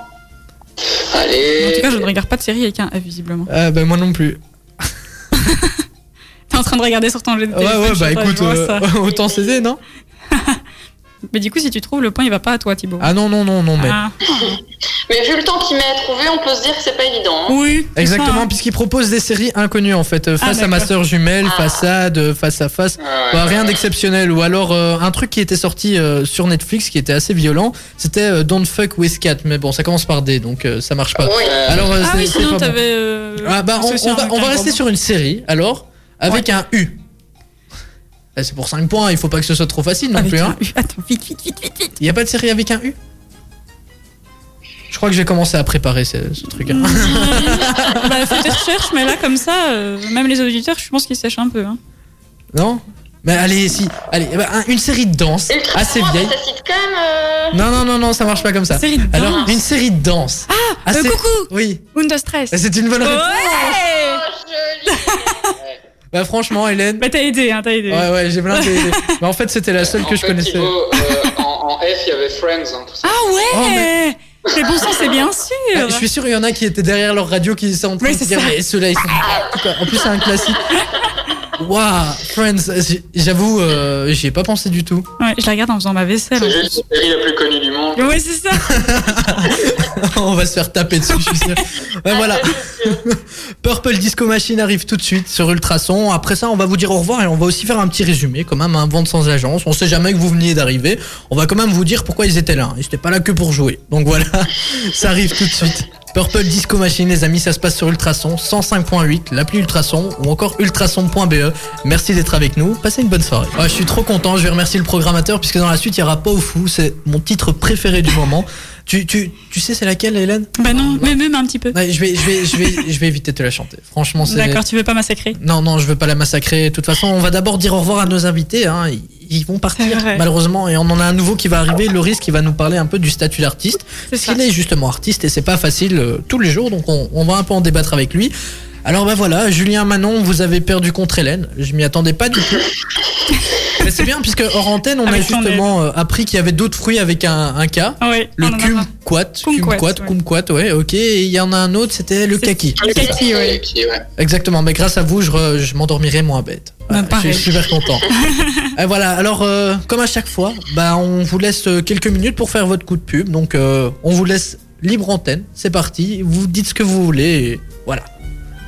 En Allez. tout cas, je ne regarde pas de série avec un F, visiblement. Ah, bah, moi non plus. T'es en train de regarder sur ton jeu de Ouais, téléphone, ouais, je bah sais pas, écoute, vois euh, ça. autant céder, non? Mais du coup, si tu trouves, le point, il va pas à toi, Thibaut. Ah non, non, non, non, mais. Ah. Mais vu le temps qu'il met à trouver, on peut se dire que c'est pas évident. hein. Oui, Exactement, hein. puisqu'il propose des séries inconnues en fait. Euh, Face Ah, à ma sœur jumelle, Ah. façade, euh, face à face. Ah ouais, Bah, rien d'exceptionnel. Ou alors euh, un truc qui était sorti euh, sur Netflix qui était assez violent, c'était euh, Don't Fuck with Cat. Mais bon, ça commence par D, donc euh, ça marche pas. Oui. Alors, euh, Ah oui, sinon, bon. t'avais. euh, Ah bah, on, va, on rester sur une série, alors, avec un U. Eh, C'est pour 5 points, il faut pas que ce soit trop facile non Avec plus. un Hein. U. Attends, vite, vite, vite, vite, vite. Il y a pas de série avec un U? Je crois que j'ai commencé à préparer ce, ce truc. hein. bah, fais tes recherches, mais là, comme ça, euh, même les auditeurs, je pense qu'ils sèchent un peu. Hein. Non? Mais allez, si. Allez, eh ben, un- une série de danse Ultra assez vieille. Ça cite quand même. euh, Non, non, non, non, ça marche pas comme ça. Série de Alors, danse. une série de danse. Ah, Euh, coucou Oui, Windows Stress. c'est une bonne réponse. Ouais. Bah, franchement, Hélène. Bah, t'as aidé, hein, t'as aidé. Ouais, ouais, j'ai plein de. Mais en fait, c'était la seule En que je fait, connaissais. Thibaut, euh, en, en F, il y avait Friends. hein, tout ça. Ah ouais Oh, mais- Mais bon sang, c'est bien sûr Ouais, je suis sûr qu'il y en a qui étaient derrière leur radio qui sont en train Oui, de dire ça. mais ceux-là ils sont en plus c'est un classique waouh Friends j'avoue euh, j'y ai pas pensé du tout. Ouais, je la regarde en faisant ma vaisselle. C'est juste la série la plus connue du monde. Ouais, c'est ça. On va se faire taper dessus je suis sûr. Ouais, voilà. Purple Disco Machine arrive tout de suite sur Ultrason. Après ça on va vous dire au revoir et on va aussi faire un petit résumé quand même un vente sans agence. On sait jamais que vous veniez d'arriver. On va quand même vous dire pourquoi ils étaient là. Ils étaient pas là que pour jouer. Donc voilà ça arrive tout de suite Purple Disco Machine, les amis, ça se passe sur Ultrason 105.8, l'appli Ultrason ou encore ultrason.be. Merci d'être avec nous. Passez une bonne soirée. Ouais, je suis trop content. Je vais remercier le programmateur puisque dans la suite, il y aura pas au fou. C'est mon titre préféré du moment. Tu, tu, tu sais, c'est laquelle, Hélène? Bah non, mais même un petit peu. Ouais, je vais, je vais, je vais, je vais éviter de te la chanter. Franchement, c'est. D'accord, tu veux pas massacrer? Non, non, je veux pas la massacrer. De toute façon, on va d'abord dire au revoir à nos invités. Hein. Ils- vont partir, malheureusement. Et on en a un nouveau qui va arriver, Loris, qui va nous parler un peu du statut d'artiste. C'est ça. Il est justement artiste et c'est pas facile euh, tous les jours, donc on, on va un peu en débattre avec lui. Alors bah voilà, Julien Manon, vous avez perdu contre Hélène. Je m'y attendais pas du tout. Mais c'est bien puisque hors antenne, on a Avec justement euh, appris qu'il y avait d'autres fruits avec un, un K. Ah ouais, Le kumquat, Kumquat, kumquat, ouais. ok. Et il y en a un autre, c'était le kaki. Le kaki, ouais. Exactement, mais grâce à vous, je, re- je m'endormirai moins bête. Bah, je suis super content. et voilà, alors euh, comme à chaque fois, bah, on vous laisse euh, quelques minutes pour faire votre coup de pub. Donc euh, on vous laisse libre antenne, c'est parti. Vous dites ce que vous voulez, et voilà.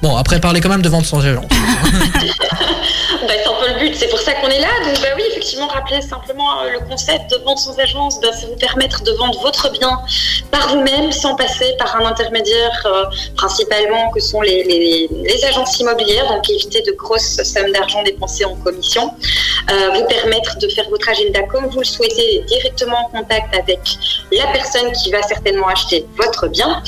Bon, après parlez quand même de vente sans agent. C'est un peu le but, c'est pour ça qu'on est là. Donc, bah oui, effectivement, rappeler simplement euh, le concept de vente sans agence, bah, c'est vous permettre de vendre votre bien par vous-même sans passer par un intermédiaire, euh, principalement que sont les, les- agences immobilières, donc éviter de grosses sommes d'argent dépensées en commission. euh, vous permettre de faire votre agenda comme vous le souhaitez, directement en contact avec la personne qui va certainement acheter votre bien.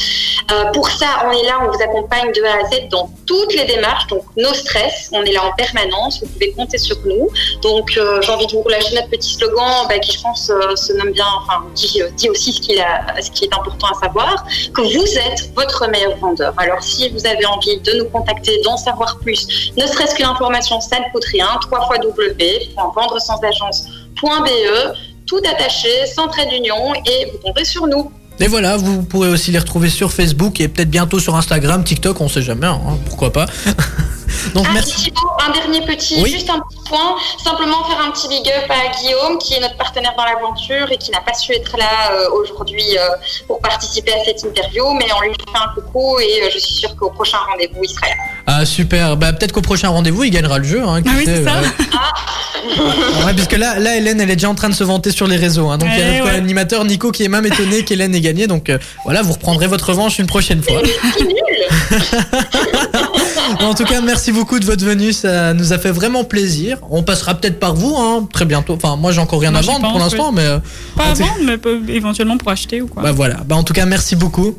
Pour ça, on est là, on vous accompagne de A à Z dans toutes les démarches, donc nos stress, on est là en permanence, vous pouvez compter sur nous. Donc euh, j'ai envie de vous relâcher notre petit slogan bah, qui je pense euh, se nomme bien, enfin dit, dit aussi ce, qu'il a, ce qui est important à savoir, que vous êtes votre meilleur vendeur. Alors si vous avez envie de nous contacter, d'en savoir plus, ne serait-ce que l'information, ça ne coûte rien, 3 fois www.vendre-sans-agence.be, tout attaché, sans trait d'union, et vous tomberez sur nous. Et voilà, vous pourrez aussi les retrouver sur Facebook et peut-être bientôt sur Instagram, TikTok, on sait jamais, hein, pourquoi pas. Donc ah, merci. Thibaut, un dernier petit, Oui. juste un petit point, simplement faire un petit big up à Guillaume, qui est notre partenaire dans l'aventure et qui n'a pas su être là euh, aujourd'hui euh, pour participer à cette interview, mais on lui fait un coucou et euh, je suis sûre qu'au prochain rendez-vous, il sera là. Ah super, bah peut-être qu'au prochain rendez-vous il gagnera le jeu. Hein, Ah oui, c'est ça. ouais. Ouais, puisque là, là Hélène elle est déjà en train de se vanter sur les réseaux. hein. donc il y a notre ouais. animateur Nico qui est même étonné qu'Hélène ait gagné. Donc euh, voilà, vous reprendrez votre revanche une prochaine fois. En tout cas, merci beaucoup de votre venue, ça nous a fait vraiment plaisir. On passera peut-être par vous hein, très bientôt. Enfin moi j'ai encore rien Moi, à vendre pour l'instant, mais euh, Pas à vendre, mais peut- éventuellement pour acheter ou quoi. bah voilà. Bah en tout cas merci beaucoup.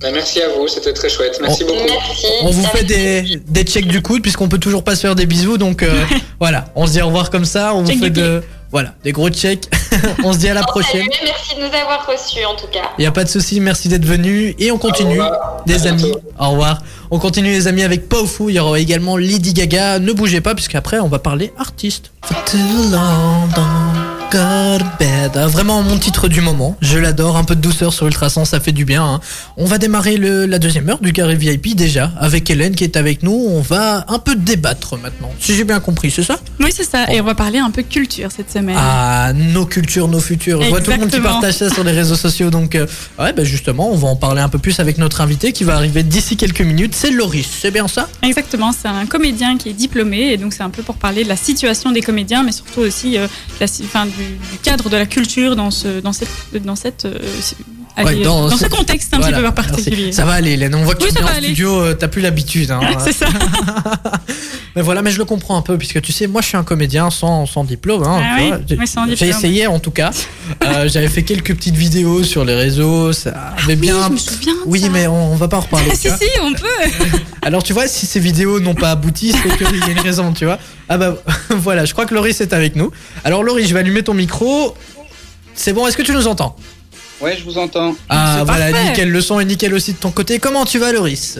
Bah, merci à vous, c'était très chouette. Merci On- beaucoup. Merci. On vous fait des, des checks du coude puisqu'on peut toujours pas se faire des bisous. Donc euh, voilà, on se dit au revoir comme ça. On vous fait de voilà des gros checks. on se dit à la prochaine. Salut, merci de nous avoir reçus en tout cas. Il y a pas de souci, merci d'être venu et on continue. Les amis, au revoir. On continue les amis avec Powerful. Il y aura également Lady Gaga. Ne bougez pas puisqu'après on va parler artiste. Go to bed. Ah, Vraiment mon titre du moment. Je l'adore. Un peu de douceur sur Ultrason, ça fait du bien. hein. On va démarrer le- la deuxième heure du carré VIP déjà avec Hélène qui est avec nous. On va un peu débattre maintenant. Si j'ai bien compris, c'est ça? Oui, c'est ça. Et on va parler un peu culture cette semaine. Ah, nos cultures, nos futurs. Je vois tout le monde qui Exactement. partage ça sur les réseaux sociaux. Donc, euh, ouais, bah justement, on va en parler un peu plus avec notre invité qui va arriver d'ici quelques minutes. C'est Loris, c'est bien ça? Exactement, c'est un comédien qui est diplômé et donc c'est un peu pour parler de la situation des comédiens, mais surtout aussi euh, la, enfin, du, du cadre de la culture dans ce, dans cette, euh, Ouais, dans dans, ce- contexte un Voilà, petit peu merci. particulier. Ça va aller, Hélène. On voit que Oui, tu va en aller. studio, euh, t'as plus l'habitude. Hein. c'est ça. mais voilà, mais je le comprends un peu, puisque tu sais, moi je suis un comédien sans, sans diplôme. Hein, Ah oui. J'ai- oui, sans J'ai diplôme. essayé en tout cas. Euh, J'avais fait quelques petites vidéos sur les réseaux. Ça avait bien. Oui, je me souviens. Oui, ça. mais on, on va pas en reparler. tu si, si, on peut. Alors tu vois, si ces vidéos n'ont pas abouti, c'est qu'il y a une raison, tu vois. Ah bah voilà, je crois que Loris est avec nous. Alors Loris, je vais allumer ton micro. C'est bon, est-ce que tu nous entends? Ouais, je vous entends. Ah voilà, parfait. nickel, le son est nickel aussi de ton côté. Comment tu vas Loris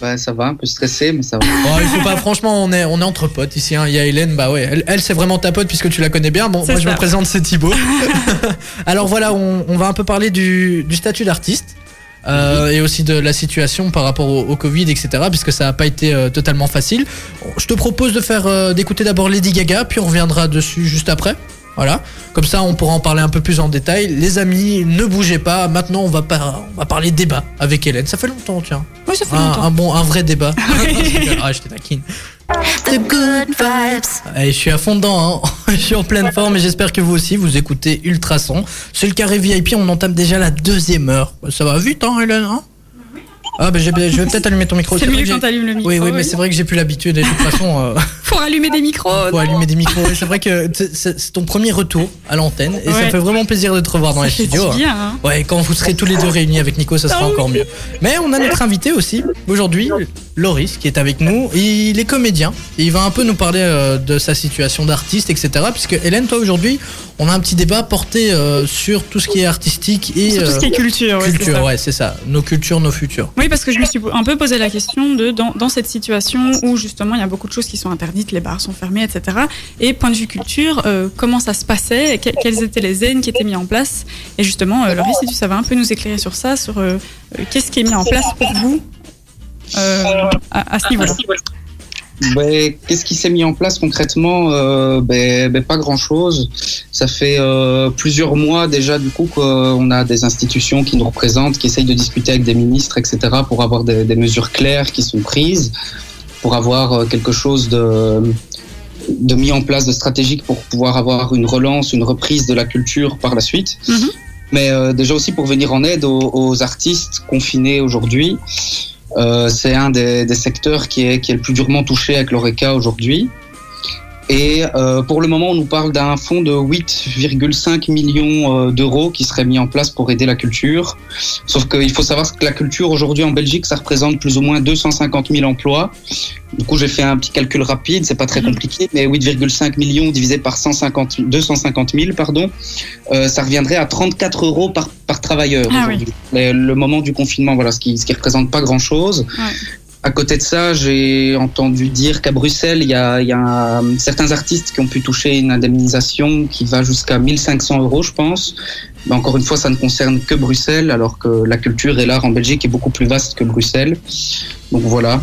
Bah, ça va, un peu stressé, mais ça va. Oh, il faut pas, franchement, on est, on est entre potes ici. hein. Il y a Hélène, bah ouais, elle, elle, c'est vraiment ta pote puisque tu la connais bien. Bon, moi je me présente, c'est Thibaut. Alors voilà, on, on va un peu parler du, du statut d'artiste. euh, et aussi de la situation par rapport au, au Covid, etc. Puisque ça n'a pas été euh, totalement facile. Je te propose de faire euh, d'écouter d'abord Lady Gaga, puis on reviendra dessus juste après. Voilà, comme ça on pourra en parler un peu plus en détail. Les amis, ne bougez pas. Maintenant on va, par- on va parler débat avec Hélène. Ça fait longtemps, tiens. Oui, ça fait Un, longtemps. un bon, un vrai débat. ah, je te taquine. The good vibes. Allez, je suis à fond dedans, hein. je suis en pleine forme et j'espère que vous aussi vous écoutez Ultrason. C'est le carré VIP, on entame déjà la deuxième heure. Ça va vite, hein, Hélène hein? Ah, bah, je vais peut-être allumer ton micro. C'est mieux que quand t'allumes le micro. Oui, oui, mais c'est vrai que j'ai plus l'habitude et de toute façon, euh, Allumer des micros. faut allumer des micros. C'est vrai que c'est- ton premier retour à l'antenne et ça me fait vraiment plaisir de te revoir dans les studios. du bien, hein. Ouais, quand vous serez tous les deux réunis avec Nico, ça sera Ah oui. encore mieux. Mais on a notre invité aussi, aujourd'hui, Loris, qui est avec nous. Il est comédien et il va un peu nous parler euh, de sa situation d'artiste, etc. Puisque Hélène, toi, aujourd'hui, on a un petit débat porté euh, sur tout ce qui est artistique et Sur tout ce qui est euh, culture. ouais, c'est culture. ça. Ouais, c'est ça. Nos cultures, nos futurs. Oui, parce que je me suis un peu posé la question de dans, dans cette situation où justement il y a beaucoup de choses qui sont interdites, les bars sont fermés, etc. Et point de vue culture, euh, comment ça se passait, que- quelles étaient les aides qui étaient mis en place. Et justement, euh, Laurie, si tu savais un peu nous éclairer sur ça, sur euh, euh, qu'est-ce qui est mis en place pour vous à, ce niveau-là? Ben, Qu'est-ce qui s'est mis en place concrètement? Ben, ben, Pas grand-chose. Ça fait plusieurs mois déjà du coup qu'on a des institutions qui nous représentent, qui essayent de discuter avec des ministres, etc., pour avoir des mesures claires qui sont prises, pour avoir euh, quelque chose de, de mis en place, de stratégique pour pouvoir avoir une relance, une reprise de la culture par la suite. Mhm. Mais euh, déjà aussi pour venir en aide aux, aux artistes confinés aujourd'hui. Euh, c'est un des, des secteurs qui est, qui est le plus durement touché avec l'ORECA aujourd'hui. Et euh, pour le moment, on nous parle d'un fonds de 8,5 millions euh, d'euros qui serait mis en place pour aider la culture. Sauf qu'il faut savoir que la culture aujourd'hui en Belgique, ça représente plus ou moins 250 000 emplois. Du coup, j'ai fait un petit calcul rapide, c'est pas très compliqué, mais 8,5 millions divisé par 150, 250 000, pardon, euh, ça reviendrait à 34 euros par, par travailleur. Ah oui. Le, le moment du confinement, voilà, ce qui, ce qui représente pas grand chose. Ouais. À côté de ça, j'ai entendu dire qu'à Bruxelles, il y a, certains artistes qui ont pu toucher une indemnisation qui va jusqu'à 1500 euros, je pense. Mais encore une fois, ça ne concerne que Bruxelles, alors que la culture et l'art en Belgique est beaucoup plus vaste que Bruxelles. Donc voilà.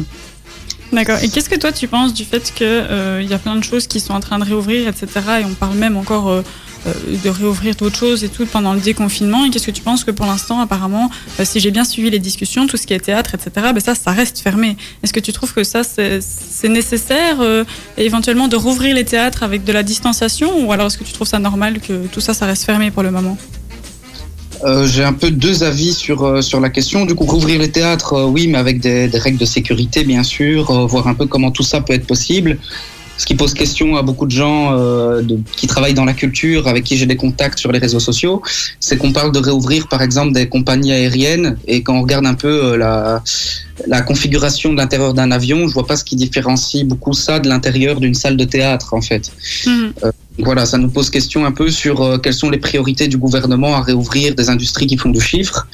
D'accord. Et qu'est-ce que toi tu penses du fait que euh, y a plein de choses qui sont en train de réouvrir, etc. Et on parle même encore euh, de réouvrir d'autres choses et tout pendant le déconfinement. Et qu'est-ce que tu penses que pour l'instant, apparemment, euh, si j'ai bien suivi les discussions, tout ce qui est théâtre, etc. Ben ça, ça reste fermé. Est-ce que tu trouves que ça c'est nécessaire euh, éventuellement de rouvrir les théâtres avec de la distanciation ou alors est-ce que tu trouves ça normal que tout ça, ça reste fermé pour le moment? Euh, j'ai un peu deux avis sur, euh, sur la question. Du coup, rouvrir les théâtres, euh, oui, mais avec des, règles de sécurité, bien sûr, euh, voir un peu comment tout ça peut être possible. Ce qui pose question à beaucoup de gens euh, de- qui travaillent dans la culture, avec qui j'ai des contacts sur les réseaux sociaux, c'est qu'on parle de réouvrir, par exemple, des compagnies aériennes. Et quand on regarde un peu euh, la, la configuration de l'intérieur d'un avion, je vois pas ce qui différencie beaucoup ça de l'intérieur d'une salle de théâtre, en fait. Mhm. Voilà, ça nous pose question un peu sur euh, quelles sont les priorités du gouvernement à réouvrir des industries qui font du chiffre,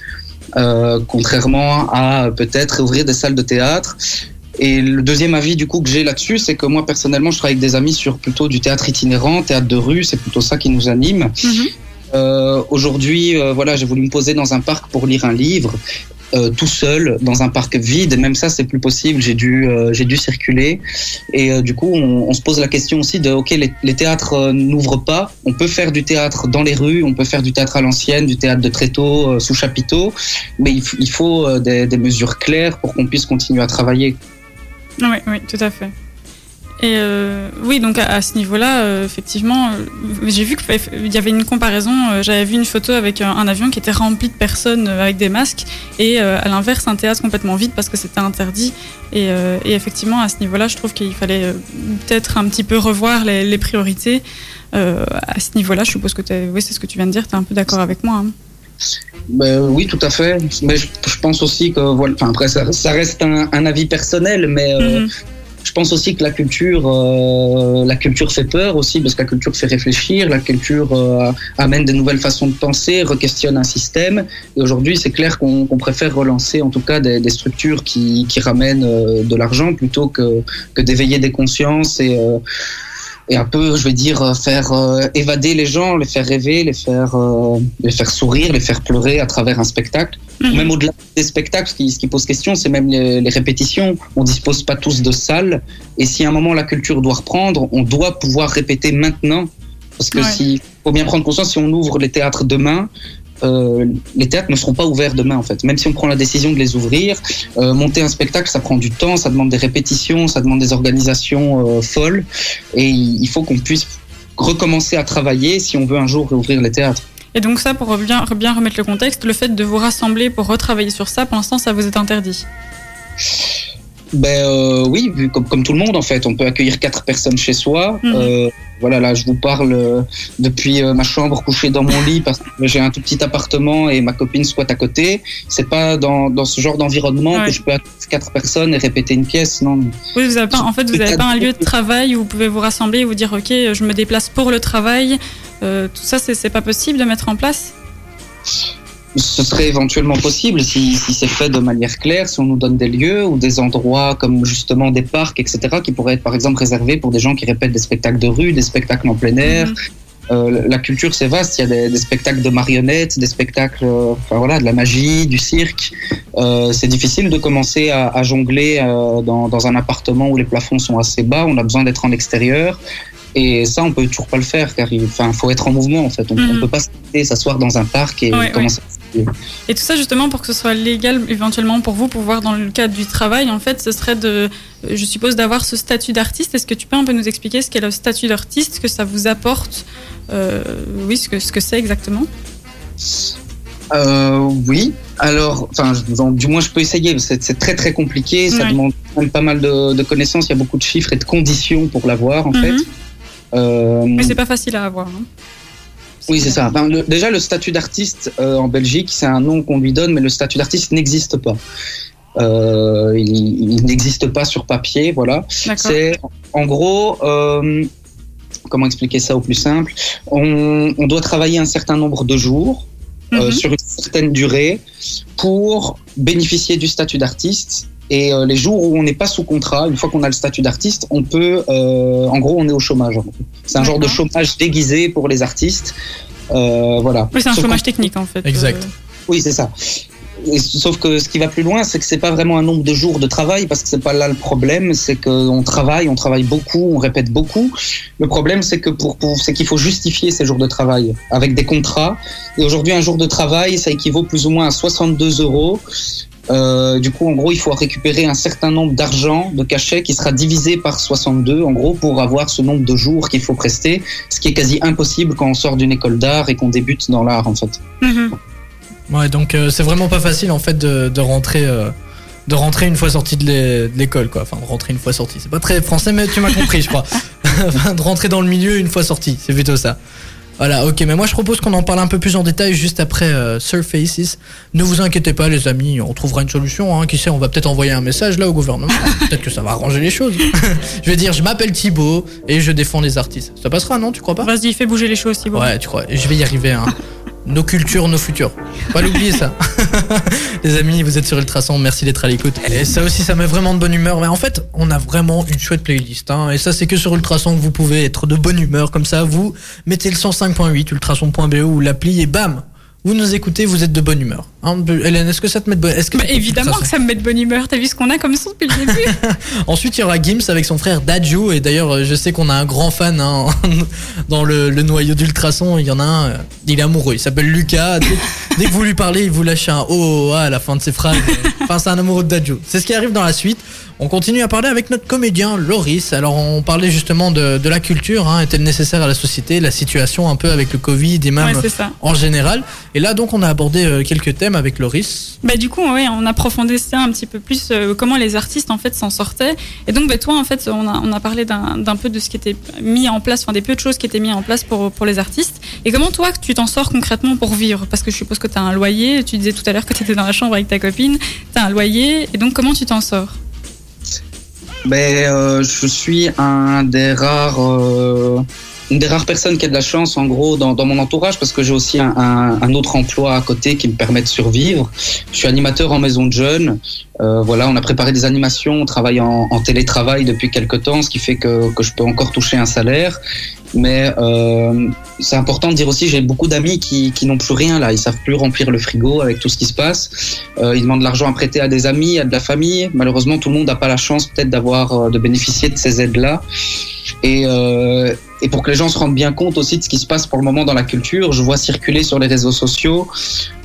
euh, contrairement à euh, peut-être réouvrir des salles de théâtre. Et le deuxième avis du coup que j'ai là-dessus, c'est que moi personnellement, je travaille avec des amis sur plutôt du théâtre itinérant, théâtre de rue, c'est plutôt ça qui nous anime. Mhm. Euh, Aujourd'hui, euh, voilà, j'ai voulu me poser dans un parc pour lire un livre. euh, tout seul dans un parc vide, même ça c'est plus possible. J'ai dû, euh, j'ai dû circuler et euh, du coup on, on se pose la question aussi de ok les, les théâtres n'ouvrent pas, on peut faire du théâtre dans les rues, on peut faire du théâtre à l'ancienne, du théâtre de tréteau euh, sous chapiteau, mais il, faut des, des mesures claires pour qu'on puisse continuer à travailler. Oui, oui, tout à fait. Et euh, oui, donc à, ce niveau-là, euh, effectivement, euh, j'ai vu qu'il y avait une comparaison. J'avais vu une photo avec un, avion qui était rempli de personnes avec des masques, et à l'inverse, un théâtre complètement vide parce que c'était interdit. Et, effectivement, à ce niveau-là, je trouve qu'il fallait peut-être un petit peu revoir les, priorités. À ce niveau-là, je suppose que oui, c'est ce que tu viens de dire. Tu es un peu d'accord avec moi. hein. Ben, oui, tout à fait. Mais je, je pense aussi que voilà, enfin, après ça, ça reste un, un avis personnel, mais euh, Mhm. je pense aussi que la culture, euh, la culture fait peur aussi parce que la culture fait réfléchir, la culture euh, amène de nouvelles façons de penser, requestionne un système. Et aujourd'hui, c'est clair qu'on préfère relancer en tout cas des, des structures qui, qui ramènent de l'argent plutôt que, que d'éveiller des consciences et et un peu, je vais dire, euh, faire euh, évader les gens, les faire rêver, les faire, euh, les faire sourire, les faire pleurer à travers un spectacle. Mhm. Même au-delà des spectacles, ce qui, ce qui pose question, c'est même les, les répétitions. On dispose pas tous de salles. Et si à un moment la culture doit reprendre, on doit pouvoir répéter maintenant. Parce que Ouais. si, faut bien prendre conscience, si on ouvre les théâtres demain, euh, les théâtres ne seront pas ouverts demain en fait. Même si on prend la décision de les ouvrir, euh, monter un spectacle, ça prend du temps, ça demande des répétitions, ça demande des organisations euh, folles. Et il faut qu'on puisse recommencer à travailler si on veut un jour réouvrir les théâtres. Et donc ça, pour bien, bien remettre le contexte, le fait de vous rassembler pour retravailler sur ça, pour l'instant, ça vous est interdit? Ben euh, oui, vu comme, comme tout le monde en fait, on peut accueillir quatre personnes chez soi. Mhm. Euh, voilà, là je vous parle euh, depuis ma chambre couchée dans mon lit parce que j'ai un tout petit appartement et ma copine soit à côté. C'est pas dans, dans ce genre d'environnement Ouais. que je peux accueillir quatre personnes et répéter une pièce, non. Oui, vous avez pas, en fait, vous n'avez pas un lieu de travail où vous pouvez vous rassembler et vous dire, ok, je me déplace pour le travail. Tout ça, c'est c'est pas possible de mettre en place? Ce serait éventuellement possible si, si c'est fait de manière claire, si on nous donne des lieux ou des endroits comme justement des parcs, etc., qui pourraient être par exemple réservés pour des gens qui répètent des spectacles de rue, des spectacles en plein air. Mhm. Euh, la culture c'est vaste, il y a des, des spectacles de marionnettes, des spectacles, euh, enfin voilà, de la magie, du cirque. Euh, c'est difficile de commencer à, à jongler euh, dans, dans un appartement où les plafonds sont assez bas. On a besoin d'être en extérieur. Et ça, on peut toujours pas le faire car il enfin, faut être en mouvement en fait. On, Mhm. on peut pas s'asseoir dans un parc et Ouais, commencer. Et tout ça, justement, pour que ce soit légal éventuellement pour vous, pour voir dans le cadre du travail, en fait, ce serait de, je suppose, d'avoir ce statut d'artiste. Est-ce que tu peux un peu nous expliquer ce qu'est le statut d'artiste, ce que ça vous apporte euh, Oui, ce que ce que c'est exactement? Euh, oui. Alors, enfin, du moins, je peux essayer. C'est très très compliqué. Ça Ouais. demande pas mal de, de connaissances. Il y a beaucoup de chiffres et de conditions pour l'avoir en Mhm. fait. Euh, Mais c'est pas facile à avoir. hein. Oui, c'est ça. Enfin, le- déjà, le statut d'artiste euh, en Belgique, c'est un nom qu'on lui donne, mais le statut d'artiste n'existe pas. Euh, il il n'existe pas sur papier, voilà. C'est en gros, euh, comment expliquer ça au plus simple? On, on doit travailler un certain nombre de jours euh, Mhm. sur une certaine durée pour bénéficier du statut d'artiste. Et euh, les jours où on n'est pas sous contrat, une fois qu'on a le statut d'artiste, on peut, euh, en gros, on est au chômage. en fait. C'est un genre de chômage déguisé pour les artistes. Euh, voilà. Oui, c'est un Sauf chômage technique en fait. Exact. Euh, oui, c'est ça. Et sauf que ce qui va plus loin, c'est que c'est pas vraiment un nombre de jours de travail, parce que c'est pas là le problème. C'est qu'on travaille, on travaille beaucoup, on répète beaucoup. Le problème, c'est que pour, pour c'est qu'il faut justifier ces jours de travail avec des contrats. Et aujourd'hui, un jour de travail, ça équivaut plus ou moins à 62 euros. Euh, du coup, en gros, il faut récupérer un certain nombre d'argent, de cachet, qui sera divisé par 62, en gros, pour avoir ce nombre de jours qu'il faut prester, ce qui est quasi impossible quand on sort d'une école d'art et qu'on débute dans l'art, en fait. mhm. Ouais, donc euh, c'est vraiment pas facile en fait de, de rentrer. euh, de rentrer une fois sorti de l'é- de l'école, quoi. Enfin, de rentrer une fois sorti. C'est pas très français, mais tu m'as compris, je crois. Enfin, de rentrer dans le milieu une fois sorti, c'est plutôt ça. Voilà, ok, mais moi je propose qu'on en parle un peu plus en détail juste après euh, Surfaces. Ne vous inquiétez pas, les amis, on trouvera une solution. Hein. Qui sait, on va peut-être envoyer un message là au gouvernement. peut-être que ça va arranger les choses. je vais dire, je m'appelle Thibaut et je défends les artistes. Ça passera, non Tu crois pas? Vas-y, fais bouger les choses, Thibaut. Ouais, tu crois. Je vais y arriver. Hein. Nos cultures, nos futurs. Pas l'oublier ça. Les amis, vous êtes sur Ultrason, merci d'être à l'écoute. Et ça aussi, ça met vraiment de bonne humeur. Mais en fait, on a vraiment une chouette playlist. Hein. Et ça, c'est que sur Ultrason que vous pouvez être de bonne humeur. Comme ça, vous mettez le 105.8, ultrason.be ou l'appli et bam vous nous écoutez, vous êtes de bonne humeur. Hein, Hélène, est-ce que ça te met de bonne que Bah, évidemment que ça me met de bonne humeur. T'as vu ce qu'on a comme son depuis le début? Ensuite, il y aura Gims avec son frère Dadju. Et d'ailleurs, euh, je sais qu'on a un grand fan hein, dans le, le noyau d'Ultrason. Il y en a un, euh, il est amoureux. Il s'appelle Lucas. Dès, dès que vous lui parlez, il vous lâche un oh, oh, à la fin de ses phrases. Enfin, c'est un amoureux de Dadju. C'est ce qui arrive dans la suite. On continue à parler avec notre comédien Loris. Alors, on parlait justement de, de la culture. Hein, Est-elle nécessaire à la société La situation un peu avec le Covid et même Ouais, ça. en général. Et là, donc, on a abordé euh, quelques thèmes avec Loris. Bah du coup, ouais, on approfondissait un petit peu plus euh, comment les artistes en fait s'en sortaient. Et donc, bah, toi, en fait, on a, on a parlé d'un peu de ce qui était mis en place, enfin des peu de choses qui étaient mises en place pour, pour les artistes. Et comment toi, tu t'en sors concrètement pour vivre? Parce que je suppose que tu as un loyer. Tu disais tout à l'heure que tu étais dans la chambre avec ta copine. Tu as un loyer. Et donc, comment tu t'en sors? Ben, euh, je suis un des rares, euh, une des rares personnes qui a de la chance, en gros, dans, dans mon entourage, parce que j'ai aussi un, un, un autre emploi à côté qui me permet de survivre. Je suis animateur en maison de jeunes. Euh, voilà, on a préparé des animations, on travaille en, en télétravail depuis quelques temps, ce qui fait que, que je peux encore toucher un salaire. Mais euh, c'est important de dire aussi, j'ai beaucoup d'amis qui, qui n'ont plus rien là, ils savent plus remplir le frigo avec tout ce qui se passe. Euh, ils demandent de l'argent à prêter à des amis, à de la famille. Malheureusement, tout le monde n'a pas la chance peut-être d'avoir, euh, de bénéficier de ces aides-là. Et, euh, et pour que les gens se rendent bien compte aussi de ce qui se passe pour le moment dans la culture, je vois circuler sur les réseaux sociaux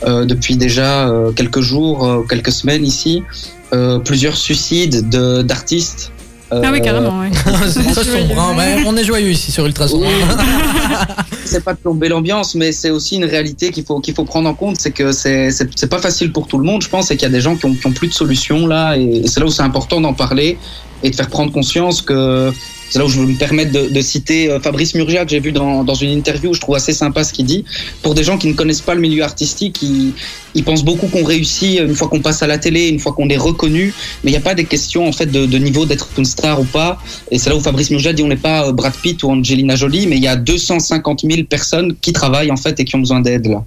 euh, depuis déjà euh, quelques jours, euh, quelques semaines ici, euh, plusieurs suicides de- d'artistes. Euh, Ah oui, carrément, ouais. sombre. hein. On est joyeux ici sur Ultrason. Oui. c'est pas de plomber l'ambiance, mais c'est aussi une réalité qu'il faut qu'il faut prendre en compte, c'est que c'est pas facile pour tout le monde, je pense, et qu'il y a des gens qui ont, qui ont plus de solutions là, et, et c'est là où c'est important d'en parler et de faire prendre conscience que c'est là où je veux me permettre de, de citer euh, Fabrice Murgia que j'ai vu dans, dans une interview, je trouve assez sympa ce qu'il dit. Pour des gens qui ne connaissent pas le milieu artistique, ils, ils pensent beaucoup qu'on réussit une fois qu'on passe à la télé, une fois qu'on est reconnu, mais il n'y a pas des questions en fait de, de niveau d'être une star ou pas. Et c'est là où Fabrice Murgia dit on n'est pas euh, Brad Pitt ou Angelina Jolie, mais il y a 250 000 personnes qui travaillent en fait et qui ont besoin d'aide là.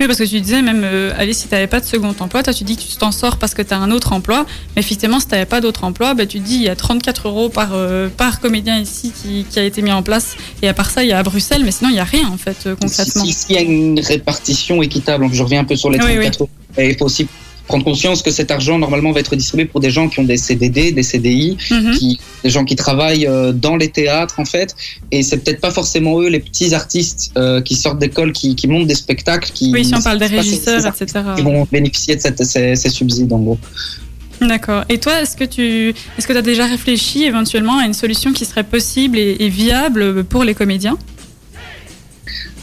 Oui, parce que tu disais même, euh, Alice, si tu n'avais pas de second emploi, toi tu dis que tu t'en sors parce que tu as un autre emploi, mais effectivement, si tu n'avais pas d'autre emploi, bah, tu dis il y a 34 euros par, euh, par comédien ici qui, qui a été mis en place, et à part ça, il y a à Bruxelles, mais sinon, il n'y a rien en fait, euh, concrètement. Si, si- s'il y a une répartition équitable, donc je reviens un peu sur les Oui, 34 euros, il faut aussi prendre conscience que cet argent normalement va être distribué pour des gens qui ont des CDD, des CDI, Mhm. qui, des gens qui travaillent euh, dans les théâtres en fait, et c'est peut-être pas forcément eux les petits artistes euh, qui sortent d'école, qui, qui montent des spectacles, qui Oui, si on parle des régisseurs, etc. qui vont bénéficier de cette- ces, ces subsides en gros. D'accord. Et toi, est-ce que tu est-ce que as déjà réfléchi éventuellement à une solution qui serait possible et, et viable pour les comédiens?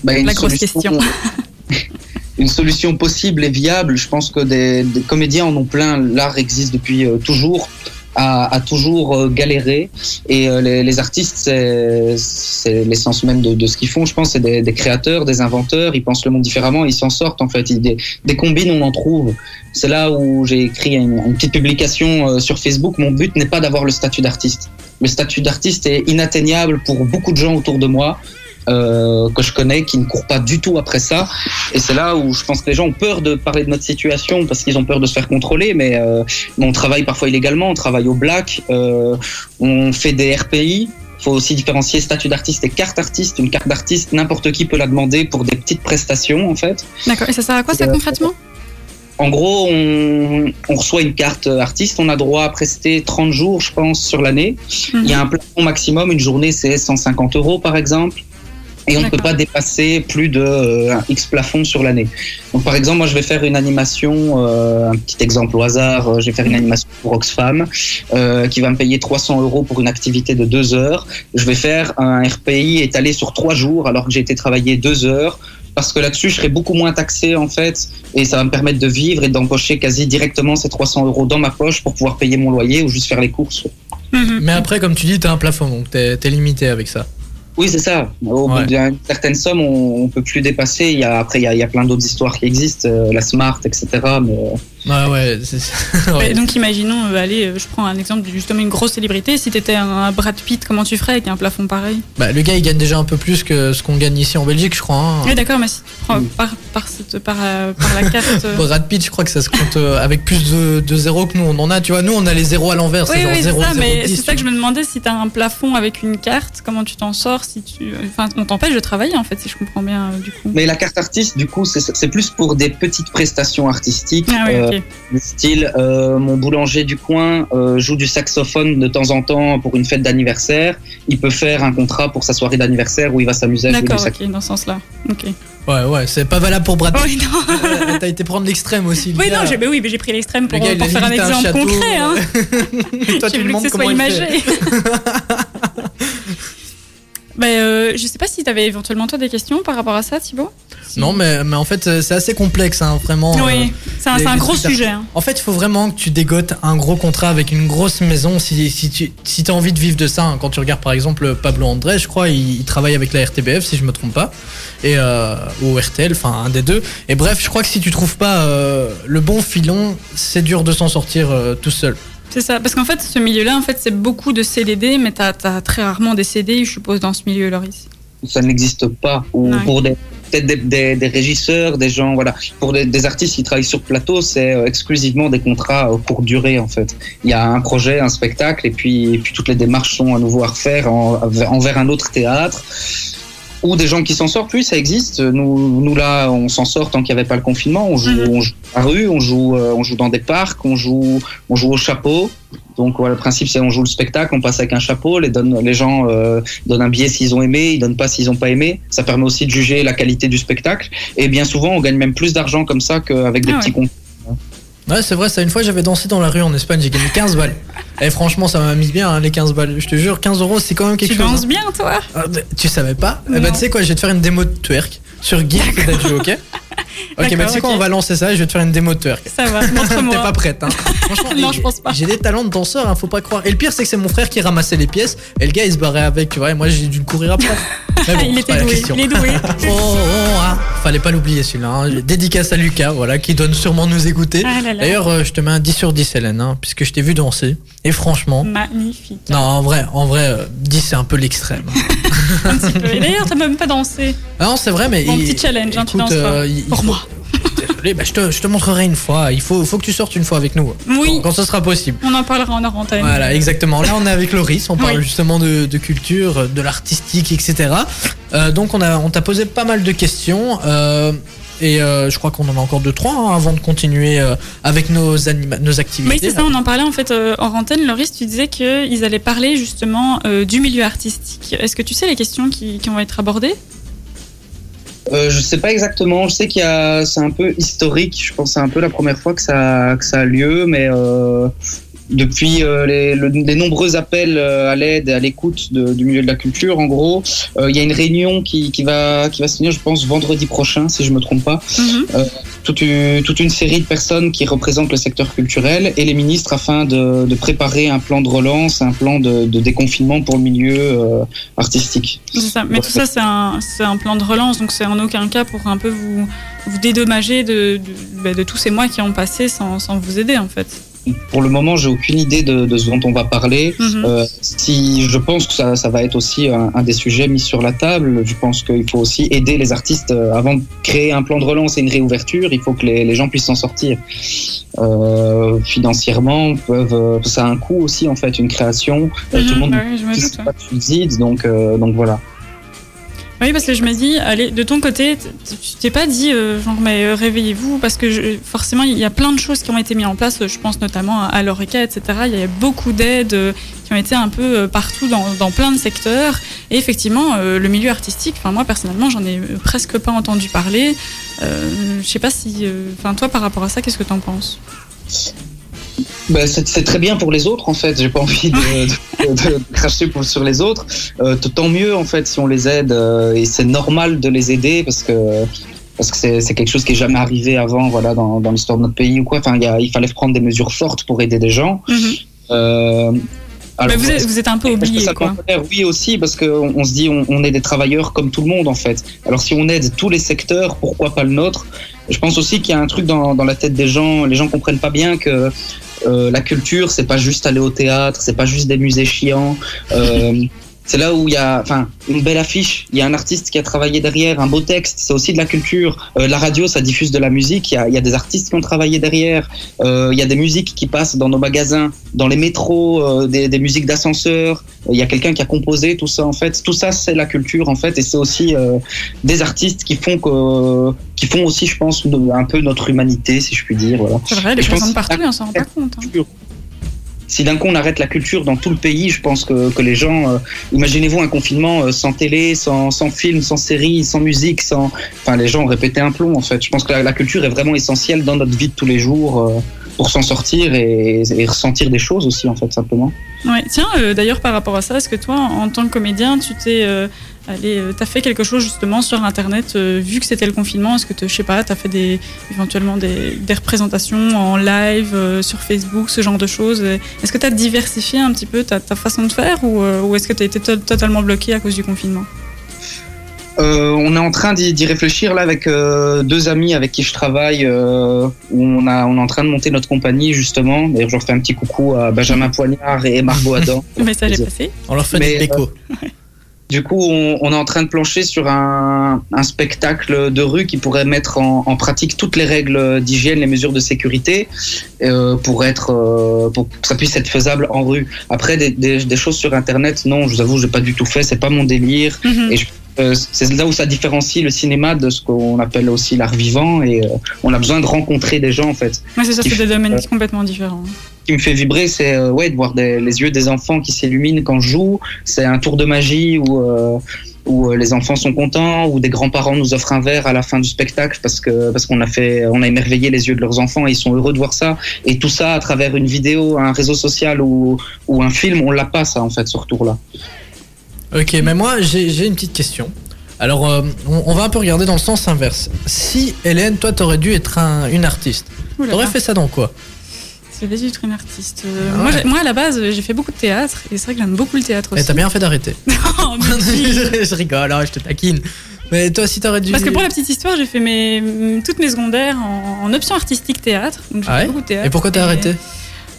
Bah, La grosse solution- une solution possible et viable. Je pense que des, comédiens en ont plein. L'art existe depuis euh, toujours. a, toujours euh, galéré. Et euh, les, artistes, c'est l'essence même de, ce qu'ils font. Je pense c'est des, créateurs, des inventeurs. Ils pensent le monde différemment. Ils s'en sortent en fait. Des, des combines, on en trouve. C'est là où j'ai écrit une, petite publication sur Facebook. Mon but n'est pas d'avoir le statut d'artiste. Le statut d'artiste est inatteignable pour beaucoup de gens autour de moi. Euh, que je connais qui ne courent pas du tout après ça et c'est là où je pense que les gens ont peur de parler de notre situation parce qu'ils ont peur de se faire contrôler mais, euh, on travaille parfois illégalement on travaille au black euh, on fait des RPI faut aussi différencier statut d'artiste et carte artiste une carte d'artiste n'importe qui peut la demander pour des petites prestations en fait D'accord. Et ça sert à quoi ça concrètement? en gros, on, on reçoit une carte artiste, on a droit à prester 30 jours, je pense, sur l'année. Mhm. Il y a un plafond maximum, une journée c'est 150 euros par exemple. Et on ne peut pas dépasser plus de euh, un X plafond sur l'année. Donc par exemple, moi je vais faire une animation, euh, un petit exemple au hasard, euh, je vais faire une animation pour Oxfam euh, qui va me payer 300 euros pour une activité de deux heures. Je vais faire un RPI étalé sur trois jours alors que j'ai été travailler deux heures parce que là-dessus je serai beaucoup moins taxé en fait et ça va me permettre de vivre et d'empocher quasi directement ces 300 euros dans ma poche pour pouvoir payer mon loyer ou juste faire les courses. Mhm. Mais après, comme tu dis, t'as un plafond, donc t'es t'es limité avec ça. Oui, c'est ça. Au Ouais. bout d'une certaine somme, on, on peut plus dépasser. Il y a, après, il y a, il y a plein d'autres histoires qui existent, euh, la Smart, etc. Mais euh, Ouais, ouais. c'est- ouais. Donc imaginons, euh, allez, euh, je prends un exemple de justement une grosse célébrité. Si t'étais un Brad Pitt, comment tu ferais avec un plafond pareil? Bah, le gars, il gagne déjà un peu plus que ce qu'on gagne ici en Belgique, je crois. hein. Oui, d'accord, mais si tu prends par, par, cette- par, euh, par la carte. euh, Brad Pitt, je crois que ça se compte euh, avec plus de, de zéros que nous. On en a, tu vois. Nous, on a les zéros à l'envers. Oui, c'est genre oui, c'est 0, ça, 0, mais 10, c'est ça que je me demandais si t'as un plafond avec une carte, comment tu t'en sors si tu. Enfin, on t'empêche de travailler en fait, si je comprends bien euh, du coup. mais la carte artiste, du coup, c'est c'est plus pour des petites prestations artistiques. Ah oui, euh, ok. du style, euh, mon boulanger du coin euh, joue du saxophone de temps en temps pour une fête d'anniversaire. Il peut faire un contrat pour sa soirée d'anniversaire où il va s'amuser à jouer du D'accord, saxophone. ok, dans ce sens-là. Ok. Ouais, ouais, c'est pas valable pour Brad Pitt. Oui, non. Euh, T'as été prendre l'extrême aussi. le Oui, gars. non, j'ai mais oui, mais j'ai pris l'extrême pour, Le gars, il pour faire un exemple château, concret. Hein. Et toi, J'ai tu lui voulu que demandes ce comment imagé. Bah, euh, je sais pas si t'avais éventuellement toi des questions par rapport à ça, Thibaut. Non, mais, mais en fait, euh, c'est assez complexe, hein, vraiment. euh, Oui, c'est un, les- c'est un les gros sujet. hein. En fait, il faut vraiment que tu dégotes un gros contrat avec une grosse maison si, si tu si as envie de vivre de ça. hein. Quand tu regardes par exemple Pablo André, je crois, il, il travaille avec la RTBF si je me trompe pas, et euh, ou RTL, enfin un des deux. Et bref, je crois que si tu trouves pas euh, le bon filon, c'est dur de s'en sortir euh, tout seul. C'est ça, parce qu'en fait, ce milieu-là, en fait, c'est beaucoup de CDD, mais t'as as très rarement des CDI, je suppose, dans ce milieu, Loris. ça n'existe pas. Ou Ouais. pour des peut-être des, des, des régisseurs, des gens, voilà. Pour des, des artistes qui travaillent sur plateau, c'est euh, exclusivement des contrats euh, courte durée en fait. Il y a un projet, un spectacle, et puis, et puis toutes les démarches sont à nouveau à refaire en- envers un autre théâtre. Ou des gens qui s'en sortent, oui, ça existe. Nous, nous là, on s'en sort tant qu'il n'y avait pas le confinement. On joue, Mhm. on joue à la rue, on joue, euh, on joue dans des parcs, on joue, on joue au chapeau. Donc voilà, le principe c'est on joue le spectacle, on passe avec un chapeau, les, donne, les gens euh, donnent un billet s'ils ont aimé, ils donnent pas s'ils ont pas aimé. Ça permet aussi de juger la qualité du spectacle. Et bien souvent, on gagne même plus d'argent comme ça qu'avec des Ah petits concours. Ouais, c'est vrai, ça une fois j'avais dansé dans la rue en Espagne, j'ai gagné 15 balles. Et franchement, ça m'a mis bien hein, les 15 balles. Je te jure, 15 euros c'est quand même quelque Tu chose. danses hein. bien, toi? Ah, tu savais pas? Eh ben, tu sais quoi, je vais te faire une démo de twerk sur Geek peut-être, ok Ok, mais tu sais quoi, on va lancer ça, je vais te faire une démo de twerk. Ça va, T'es montre-moi. pas prête, hein Franchement, Non, je pense pas. J'ai des talents de danseur, hein, faut pas croire. Et le pire, c'est que c'est mon frère qui ramassait les pièces, et le gars il se barrait avec, tu vois, et moi j'ai dû le courir après. Mais bon, il était doué, il est doué. Oh, oh, ah. Fallait pas l'oublier celui-là. hein. Dédicace à Lucas, voilà, qui donne sûrement nous écouter. Ah. D'ailleurs, euh, je te mets un 10 sur 10, Hélène, hein, puisque je t'ai vu danser. Et franchement, Magnifique. non, en vrai, en vrai, euh, 10 c'est un peu l'extrême. Un petit peu. Et d'ailleurs, t'as même pas dansé. Ah non, c'est vrai, mais. Mon il- petit challenge, hein, tu écoute, danseras. euh, il Pour moi. Désolé, bah, je, te, je te montrerai une fois. Il faut, faut que tu sortes une fois avec nous. Oui. Quand, quand ce sera possible. On en parlera en antenne. Voilà, exactement. Là, on est avec Loris. On parle Oui. justement de, de culture, de l'artistique, etc. Euh, donc, on a, on t'a posé pas mal de questions. euh, et euh, je crois qu'on en a encore deux, trois hein, avant de continuer euh, avec nos, activités. Oui, c'est ça, on en parlait en fait euh, en antenne. Loris, tu disais qu'ils allaient parler justement euh, du milieu artistique. Est-ce que tu sais les questions qui, qui vont être abordées? Euh, je sais pas exactement. Je sais qu'il y a, c'est un peu historique. Je pense que c'est un peu la première fois que ça, que ça a lieu, mais euh, depuis euh, les, le- les nombreux appels euh, à l'aide et à l'écoute du milieu de la culture, en gros, euh, il y a une réunion qui, qui va qui va se tenir, je pense, vendredi prochain, si je me trompe pas. Mhm. Euh, toute, une, toute une série de personnes qui représentent le secteur culturel et les ministres afin de, de préparer un plan de relance, un plan de, de déconfinement pour le milieu artistique. Ça. Mais tout ça, c'est un, plan de relance, donc c'est en aucun cas pour un peu vous, vous dédommager de, de, bah, de tous ces mois qui ont passé sans, sans vous aider, en fait. Pour le moment, j'ai aucune idée de, de ce dont on va parler. Mhm. Euh, si je pense que ça, ça va être aussi un, un des sujets mis sur la table. Je pense qu'il faut aussi aider les artistes euh, avant de créer un plan de relance et une réouverture. Il faut que les, les gens puissent s'en sortir. Euh, financièrement, peuvent, euh, ça a un coût aussi en fait, une création. Euh, tout le Mhm, monde bah oui, je me n'utilise doute, ouais. pas de subsides, donc euh, donc voilà. Oui, parce que je me dis, allez, de ton côté, tu t'es pas dit, euh, genre, mais euh, réveillez-vous, parce que forcément, il y a plein de choses qui ont été mises en place. Je pense notamment à l'ORECA, etc. Il y a beaucoup d'aides euh, qui ont été un peu partout dans, dans plein de secteurs. Et effectivement, le milieu artistique, moi, personnellement, j'en ai presque pas entendu parler. Je sais pas si. Enfin, toi, par rapport à ça, qu'est-ce que t'en penses? Ben, c'est très bien pour les autres en fait. J'ai pas envie de, de- de- de cracher pour, sur les autres. Euh, tant mieux en fait si on les aide euh, et c'est normal de les aider parce que parce que c'est quelque chose qui est jamais arrivé avant voilà dans, dans l'histoire de notre pays ou quoi. Enfin il y a- il fallait prendre des mesures fortes pour aider des gens. Mhm. Euh, alors, vous, êtes, vous êtes un peu oublié, ça quoi. Oui aussi parce qu'on on se dit on, on est des travailleurs comme tout le monde en fait. Alors si on aide tous les secteurs, pourquoi pas le nôtre? Je pense aussi qu'il y a un truc dans, dans la tête des gens. Les gens comprennent pas bien que la culture c'est pas juste aller au théâtre, c'est pas juste des musées chiants. C'est là où il y a, enfin, une belle affiche. Il y a un artiste qui a travaillé derrière, un beau texte. C'est aussi de la culture. Euh, la radio, ça diffuse de la musique. Il y a, il y a des artistes qui ont travaillé derrière. Euh, il y a des musiques qui passent dans nos magasins, dans les métros, euh, des, des musiques d'ascenseur. Il y a quelqu'un qui a composé tout ça en fait. Tout ça, c'est la culture en fait, et c'est aussi des artistes qui font que, qui font aussi, je pense, un peu notre humanité, si je puis dire. Voilà. C'est vrai, les Je présente partout on s'en rend pas compte. hein. Si d'un coup on arrête la culture dans tout le pays, je pense que, que les gens, euh, imaginez-vous un confinement euh, sans télé, sans, sans film, sans série, sans musique, sans, enfin les gens pété un plomb en fait. Je pense que la, culture est vraiment essentielle dans notre vie de tous les jours euh, pour s'en sortir et, ressentir des choses aussi en fait simplement. Ouais. Tiens, d'ailleurs, par rapport à ça, est-ce que toi, en tant que comédien, tu t'es allé, euh, t'as fait quelque chose justement sur Internet, euh, vu que c'était le confinement Est-ce que, je sais pas, t'as fait des, éventuellement des, des représentations en live euh, sur Facebook, ce genre de choses? Est-ce que tu as diversifié un petit peu ta, ta façon de faire ou, euh, ou est-ce que tu as été to- totalement bloqué à cause du confinement? Euh, on est en train d'y réfléchir là avec euh, deux amis avec qui je travaille euh, où on, a, on est en train de monter notre compagnie justement. D'ailleurs, je leur fais un petit coucou à Benjamin Poignard et Margot Adam. Le message est passé. On leur fait Mais, des. Du coup, on, on est en train de plancher sur un, un spectacle de rue qui pourrait mettre en, en pratique toutes les règles d'hygiène, les mesures de sécurité, euh, pour être, euh, pour que ça puisse être faisable en rue. Après, des, des, des choses sur Internet, non, je vous avoue, j'ai pas du tout fait, c'est pas mon délire. Mhm. Et je- euh, c'est là où ça différencie le cinéma de ce qu'on appelle aussi l'art vivant, et on a besoin de rencontrer des gens en fait Ouais, c'est ça, c'est des domaines complètement différents. Ce qui me fait vibrer, c'est euh, ouais, de voir des- les yeux des enfants qui s'illuminent quand je joue. C'est un tour de magie où, euh, où euh, les enfants sont contents, où des grands-parents nous offrent un verre à la fin du spectacle parce que parce qu'on a fait, on a émerveillé les yeux de leurs enfants et ils sont heureux de voir ça. Et tout ça à travers une vidéo, un réseau social ou, ou un film, on l'a pas ça en fait ce retour-là. Ok, mais moi j'ai une petite question. Alors, euh, on, on va un peu regarder dans le sens inverse. Si Hélène, toi, t'aurais dû être un- une artiste, t'aurais fait ça dans quoi? C'est vas-y être une artiste. Euh, Ah moi, ouais. j'ai- moi, à la base, j'ai fait beaucoup de théâtre et c'est vrai que j'aime beaucoup le théâtre Et aussi. t'as bien fait d'arrêter. Mais si. je rigole, hein, je te taquine. Mais toi, si t'aurais dû. Parce que pour la petite histoire, j'ai fait mes, toutes mes secondaires en, en option artistique théâtre. Donc j'ai Ah fait ouais beaucoup de théâtre. Et pourquoi t'as arrêté?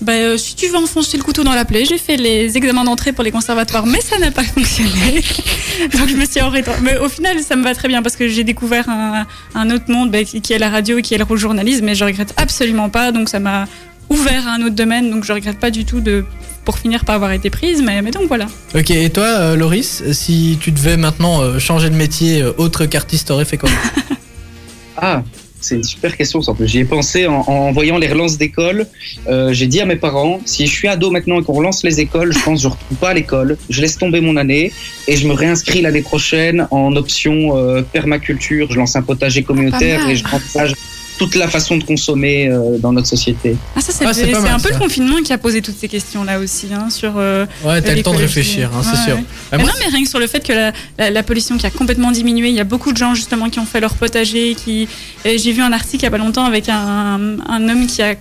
Bah, euh, Si tu veux enfoncer le couteau dans la plaie, j'ai fait les examens d'entrée pour les conservatoires, mais ça n'a pas fonctionné. Donc je me suis arrêtée. Mais au final, ça me va très bien parce que j'ai découvert un, un autre monde bah, qui qui est la radio et qui est le journalisme, mais je regrette absolument pas. Donc ça m'a ouvert à un autre domaine, donc je regrette pas du tout de pour finir par avoir été prise, mais, mais donc voilà. Ok, et toi, euh, Loris, si tu devais maintenant euh, changer de métier euh, autre qu'artiste, t'aurais fait quoi Ah, c'est une super question. ça. J'y ai pensé en, en voyant les relances d'école. Euh, j'ai dit à mes parents, si je suis ado maintenant et qu'on relance les écoles, je pense que je ne retourne pas à l'école. Je laisse tomber mon année et je me réinscris l'année prochaine en option euh, permaculture. Je lance un potager communautaire mal. et je remplage toute la façon de consommer euh, dans notre société. Ah, ça, c'est Ah, c'est c'est pas un mal, peu ça. le confinement qui a posé toutes ces questions-là aussi, hein, sur. euh, Ouais, t'as le temps de réfléchir, hein, c'est Ouais, sûr. ouais. Bah, mais moi, non, mais rien que sur le fait que la, la- la pollution qui a complètement diminué, il y a beaucoup de gens justement qui ont fait leur potager. Qui... et J'ai vu un article il y a pas longtemps avec un, un homme qui a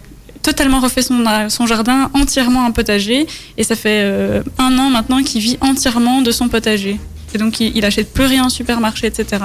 totalement refait son, son jardin entièrement un potager et ça fait euh, un an maintenant qu'il vit entièrement de son potager. Et donc il, il achète plus rien en supermarché, etc.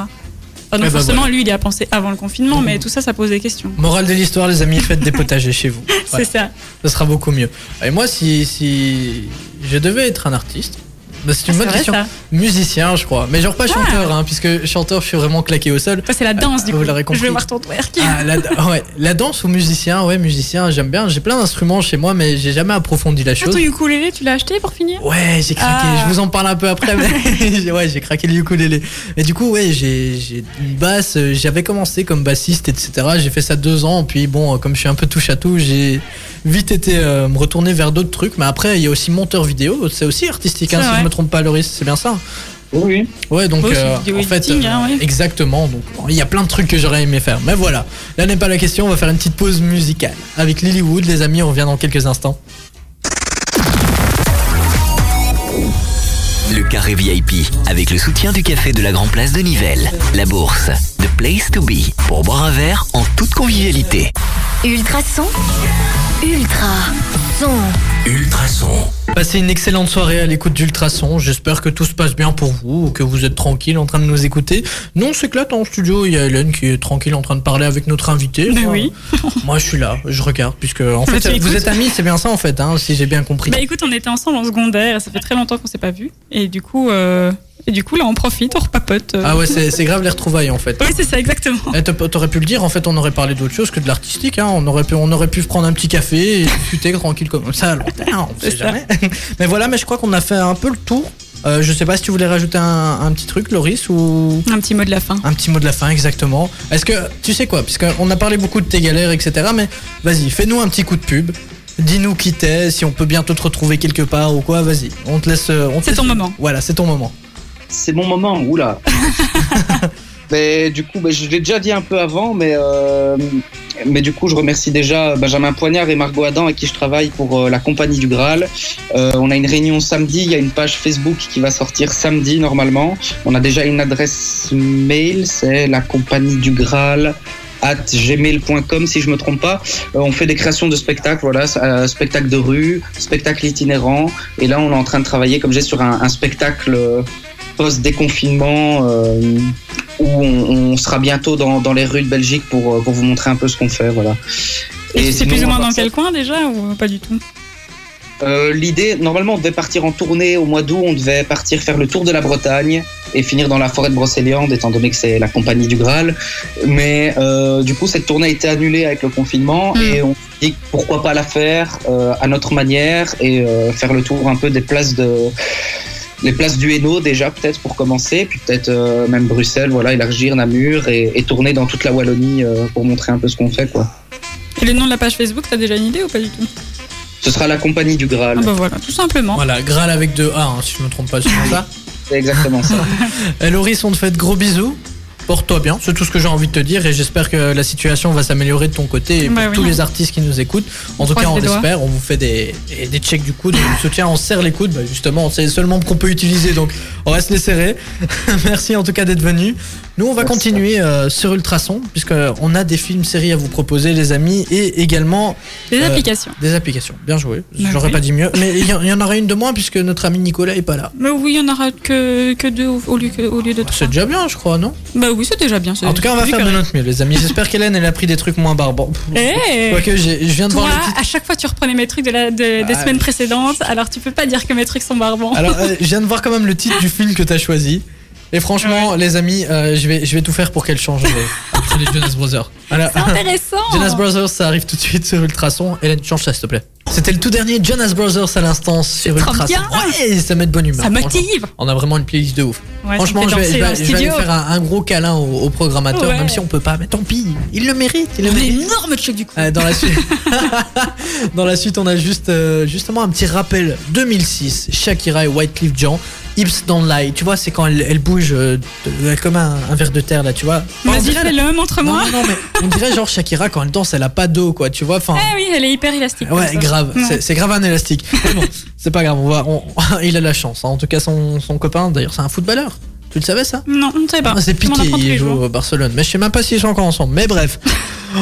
Enfin, donc Eh ben forcément, voilà. lui, il y a pensé avant le confinement, mais tout ça, ça pose des questions. Morale de l'histoire, les amis, faites des potagers chez vous. Ouais, C'est ça. ce sera beaucoup mieux. Et moi, si, si je devais être un artiste, bah, c'est une Ah, bonne question. vrai. Musicien, je crois. Mais genre pas Ah. chanteur, hein, puisque chanteur, je suis vraiment claqué au sol. Ça, c'est la danse, du vous coup. l'aurez Je compris. vais voir ton twerk. Ah, la, ouais, la danse ou musicien, ouais, musicien, j'aime bien. J'ai plein d'instruments chez moi, mais j'ai jamais approfondi la Ah, chose. ton ukulélé, tu l'as acheté pour finir? Ouais, j'ai craqué. Ah. Je vous en parle un peu après, mais ouais, j'ai craqué le ukulélé. Et du coup, ouais, j'ai une basse. euh, J'avais commencé comme bassiste, etc. J'ai fait ça deux ans. Puis bon, euh, comme je suis un peu touche à tout, j'ai vite été euh, me retourner vers d'autres trucs. Mais après, il y a aussi monteur vidéo. C'est aussi artistique, hein, si je me trompe pas, Loris. C'est bien ça. Oui. Ouais, donc euh, en fait, hein, ouais. exactement. Donc il y a plein de trucs que j'aurais aimé faire, mais voilà. Là n'est pas la question. On va faire une petite pause musicale avec Lilywood, les amis. On revient dans quelques instants. Le carré VIP avec le soutien du café de la Grand Place de Nivelles, la bourse, The Place to Be pour boire un verre en toute convivialité. Ultra. Son. Ultrason. Passez une excellente soirée à l'écoute d'Ultrason. J'espère que tout se passe bien pour vous, que vous êtes tranquille en train de nous écouter. Nous, on s'éclate en studio. Il y a Hélène qui est tranquille en train de parler avec notre invité. Mais Moi, oui. Moi, je suis là, je regarde, puisque en fait, vous écoutes. êtes amis, c'est bien ça en fait, hein, si j'ai bien compris. Bah écoute, on était ensemble en secondaire, ça fait très longtemps qu'on s'est pas vu. Et du coup, euh, et du coup là, on profite, on repapote. euh. Ah ouais, c'est grave les retrouvailles en fait. Oui, c'est ça, exactement. Eh, t'aurais- pu le dire, en fait, on aurait parlé d'autre chose que de l'artistique. Hein. On, aurait pu, on aurait pu prendre un petit café et discuter tranquille comme ça à terme, on sait jamais. mais voilà, mais je crois qu'on a fait un peu le tour. Euh, je sais pas si tu voulais rajouter un, un petit truc, Loris, ou Un petit mot de la fin. un petit mot de la fin, exactement. Est-ce que, tu sais quoi, puisqu'on a parlé beaucoup de tes galères, etc., mais vas-y, fais-nous un petit coup de pub. Dis-nous qui t'es, si on peut bientôt te retrouver quelque part ou quoi, vas-y. On te laisse. euh, C'est ton moment. Voilà, c'est ton moment. C'est mon moment, oula. mais du coup, bah, je l'ai déjà dit un peu avant, mais, euh, mais du coup, je remercie déjà Benjamin Poignard et Margot Adam avec qui je travaille pour euh, la compagnie du Graal. Euh, on a une réunion samedi, il y a une page Facebook qui va sortir samedi normalement. On a déjà une adresse mail, c'est la compagnie du Graal at gmail.com si je me trompe pas. Euh, on fait des créations de spectacles, voilà, euh, spectacles de rue, spectacles itinérants. Et là, on est en train de travailler, comme j'ai, sur un, un spectacle post-déconfinement euh, où on, on sera bientôt dans, dans les rues de Belgique pour, euh, pour vous montrer un peu ce qu'on fait, voilà. Et c'est plus ou moins dans quel coin déjà ou pas du tout? Euh, L'idée, normalement, on devait partir en tournée au mois d'août. On devait partir faire le tour de la Bretagne et finir dans la forêt de Brocéliande, étant donné que c'est la compagnie du Graal. Mais euh, du coup, cette tournée a été annulée avec le confinement Mm. et on dit pourquoi pas la faire euh, à notre manière et faire le tour un peu des places de les places du Hainaut déjà peut-être pour commencer, puis peut-être euh, même Bruxelles, voilà, élargir Namur et, et tourner dans toute la Wallonie euh, pour montrer un peu ce qu'on fait quoi. Et le nom de la page Facebook, t'as déjà une idée ou pas du tout? Ce sera la compagnie du Graal. Ah bah voilà, tout simplement. Voilà, Graal avec deux A, hein, si je me trompe pas, c'est ça? C'est exactement ça. Eh, Loris, on te fait de gros bisous. Porte-toi bien, c'est tout ce que j'ai envie de te dire et j'espère que la situation va s'améliorer de ton côté et pour Bah oui. tous les artistes qui nous écoutent. En tout cas, on l'espère, on vous fait des, des, checks du coude, du soutien, on serre les coudes. Bah, justement, c'est le seul membre qu'on peut utiliser donc on reste les serrer. Merci en tout cas d'être venu. Nous, on va Merci. continuer euh, sur Ultrason puisqu'on a des films séries à vous proposer, les amis, et également Des Euh, applications. des applications. Bien joué, Bah j'aurais oui. pas dit mieux. Mais il y, y en aura une de moins puisque notre ami Nicolas est pas là. Mais oui, il y en aura que, que deux au lieu, que- au lieu de trois. C'est déjà bien, je crois, non? Bah oui, c'est déjà bien. En tout cas, on va faire de notre mieux, les amis. J'espère qu'Hélène, elle a pris des trucs moins barbants. Eh Quoique, je viens de Toi, voir le titre. à chaque fois, tu reprenais mes trucs de la, de- des Ah, semaines précédentes, alors tu peux pas dire que mes trucs sont barbants. Alors, euh, je viens de voir quand même le titre du film que t'as choisi. Et franchement, les amis, euh, je, vais, je vais tout faire pour qu'elle change les, après les Jonas Brothers. Voilà. C'est intéressant. Jonas Brothers, ça arrive tout de suite sur Ultrason. Hélène, change ça, s'il te plaît. C'était le tout dernier Jonas Brothers à l'instant sur Ultrason. bien. Ouais, ça met de bonne humeur. Ça motive. On a vraiment une playlist de ouf. Ouais, Franchement, je vais, je vais- vais aller faire un, un gros câlin au, au programmateur, Ouais. même si on peut pas. Mais tant pis, il le mérite. Il le Un mérite. énorme check du coup. Euh, dans la suite, dans la suite, on a juste euh, justement un petit rappel 2006, Shakira et Wycliffe Jean. Hips Don't Lie. Tu vois, c'est quand elle, elle bouge euh, de- comme un, un verre de terre là, tu vois. On Vas-y, dirait- fais-le, montre-moi. Non, non, non, mais on dirait genre Shakira quand elle danse, elle a pas d'eau, quoi, tu vois. Enfin, Eh oui, elle est hyper élastique. ouais, ça. grave. Ouais. C'est- C'est grave un élastique. Mais bon, c'est pas grave. On va, on- il a la chance. hein. En tout cas, son, son copain, d'ailleurs, c'est un footballeur. Tu le savais ça? Non, on ne sait pas. Ah, C'est On en Piqué, apprend tous il joue jours. au Barcelone. Mais je sais même pas s'ils sont encore ensemble. Mais bref.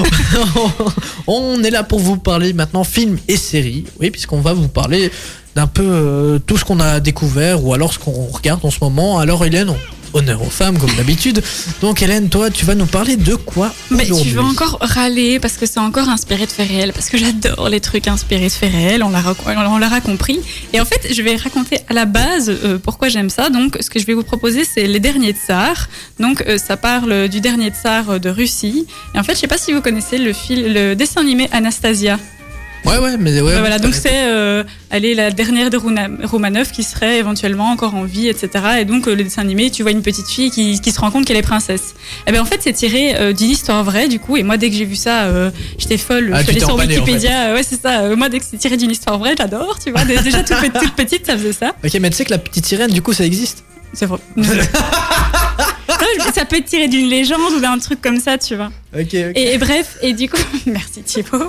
on est là pour vous parler maintenant films et séries. Oui, puisqu'on va vous parler d'un peu euh, tout ce qu'on a découvert ou alors ce qu'on regarde en ce moment. Alors Hélène, on- honneur aux femmes comme d'habitude. Donc Hélène, toi, tu vas nous parler de quoi Mais tu veux encore râler parce que c'est encore inspiré de faits réels, parce que j'adore les trucs inspirés de faits réels, on l'aura compris. Et en fait, je vais raconter à la base euh, pourquoi j'aime ça. Donc, ce que je vais vous proposer, c'est Les Derniers Tsars. Donc, euh, ça parle du dernier tsar de Russie. Et en fait, je sais pas si vous connaissez le, le dessin animé Anastasia. Ouais, ouais, mais ouais. Voilà, donc c'est euh, elle est la dernière de Romanov qui serait éventuellement encore en vie, etc. Et donc euh, le dessin animé, tu vois une petite fille qui, qui se rend compte qu'elle est princesse. Et ben en fait c'est tiré euh, d'une histoire vraie du coup. Et moi dès que j'ai vu ça, euh, j'étais folle. Ah, je suis allée sur en Wikipédia. Ouais c'est ça. Euh, moi dès que c'est tiré d'une histoire vraie, j'adore. Tu vois. Dé- Déjà toute, toute petite, ça faisait ça. Ok, mais tu sais que la petite sirène, du coup, ça existe? C'est vrai. Ça peut être tiré d'une légende ou d'un truc comme ça, tu vois. Ok, ok. Et, et bref, et du coup, merci Thibaut.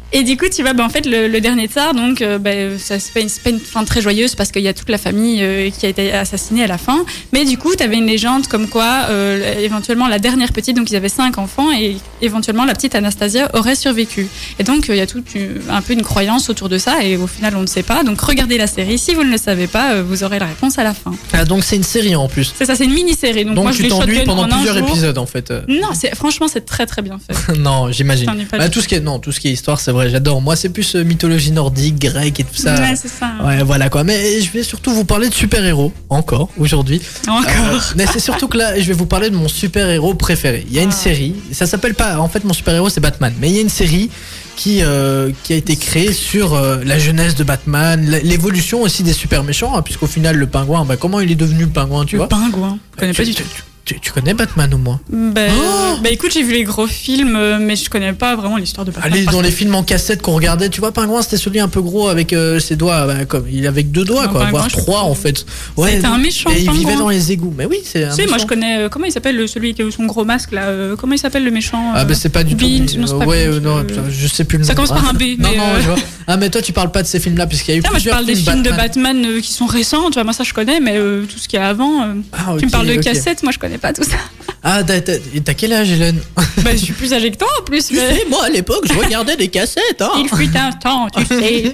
Et du coup, tu vois, bah, en fait, le, le dernier tsar, donc, euh, bah, ça c'est pas, une- c'est pas une fin très joyeuse parce qu'il y a toute la famille euh, qui a été assassinée à la fin. Mais du coup, tu avais une légende comme quoi, euh, éventuellement, la dernière petite, donc ils avaient cinq enfants et éventuellement la petite Anastasia aurait survécu. Et donc, euh, il y a toute un peu une croyance autour de ça et au final, on ne sait pas. Donc, regardez la série. Si vous ne le savez pas, vous aurez la réponse à la fin. Ah, donc c'est une série en plus. C'est ça, c'est une mini-série. Donc, Donc, moi, je tu t'ennuies pendant plusieurs jour. épisodes en fait. Non, c'est, franchement, c'est très très bien fait. non, j'imagine. Bah, tout ce qui est non, tout ce qui est histoire, c'est vrai, j'adore. Moi, c'est plus euh, mythologie nordique, grecque et tout ça. Ouais, c'est ça. Ouais, voilà quoi. Mais je vais surtout vous parler de super-héros encore aujourd'hui. Encore. Euh, mais c'est surtout que là, je vais vous parler de mon super-héros préféré. Il y a une Ah. série, ça s'appelle pas. En fait, mon super-héros c'est Batman, mais il y a une série qui euh, qui a été créée sur euh, la jeunesse de Batman, l'évolution aussi des super méchants, hein, puisqu'au final, le pingouin, bah, comment il est devenu le pingouin, tu le vois? pingouin. Je connais pas du tout. tu- tu- tu connais Batman au moins Bah, Oh bah, écoute, j'ai vu les gros films, euh, mais je connais pas vraiment l'histoire de Batman. Allez, dans les films en cassette qu'on regardait, tu vois, Pingouin, c'était celui un peu gros avec euh, ses doigts, bah, comme il avait deux doigts, Non, quoi, voire trois en fait. C'était un méchant, Et il vivait dans les égouts. Mais oui, c'est un Tu sais, moi je connais. euh, comment il s'appelle le- celui qui a son gros masque là euh, Comment il s'appelle le méchant Ah euh, bah c'est pas du tout. Non, euh, pas ouais, euh, non, euh, je sais plus le nom. Ça commence par un B, Non, mais, non, euh, je vois. Ah mais toi tu parles pas de ces films-là puisqu'il y a eu Tiens, moi je parle des films de Batman. Euh, qui sont récents, tu vois, moi ça je connais, mais euh, tout ce qu'il y a avant. euh, Ah, Tu me parles de ok. cassettes, moi je connais pas tout ça. Ah t'as quel âge Hélène bah, je suis plus âgée que toi en plus, Tu mais. sais, moi à l'époque je regardais des cassettes. Hein. Il fut un temps, tu sais.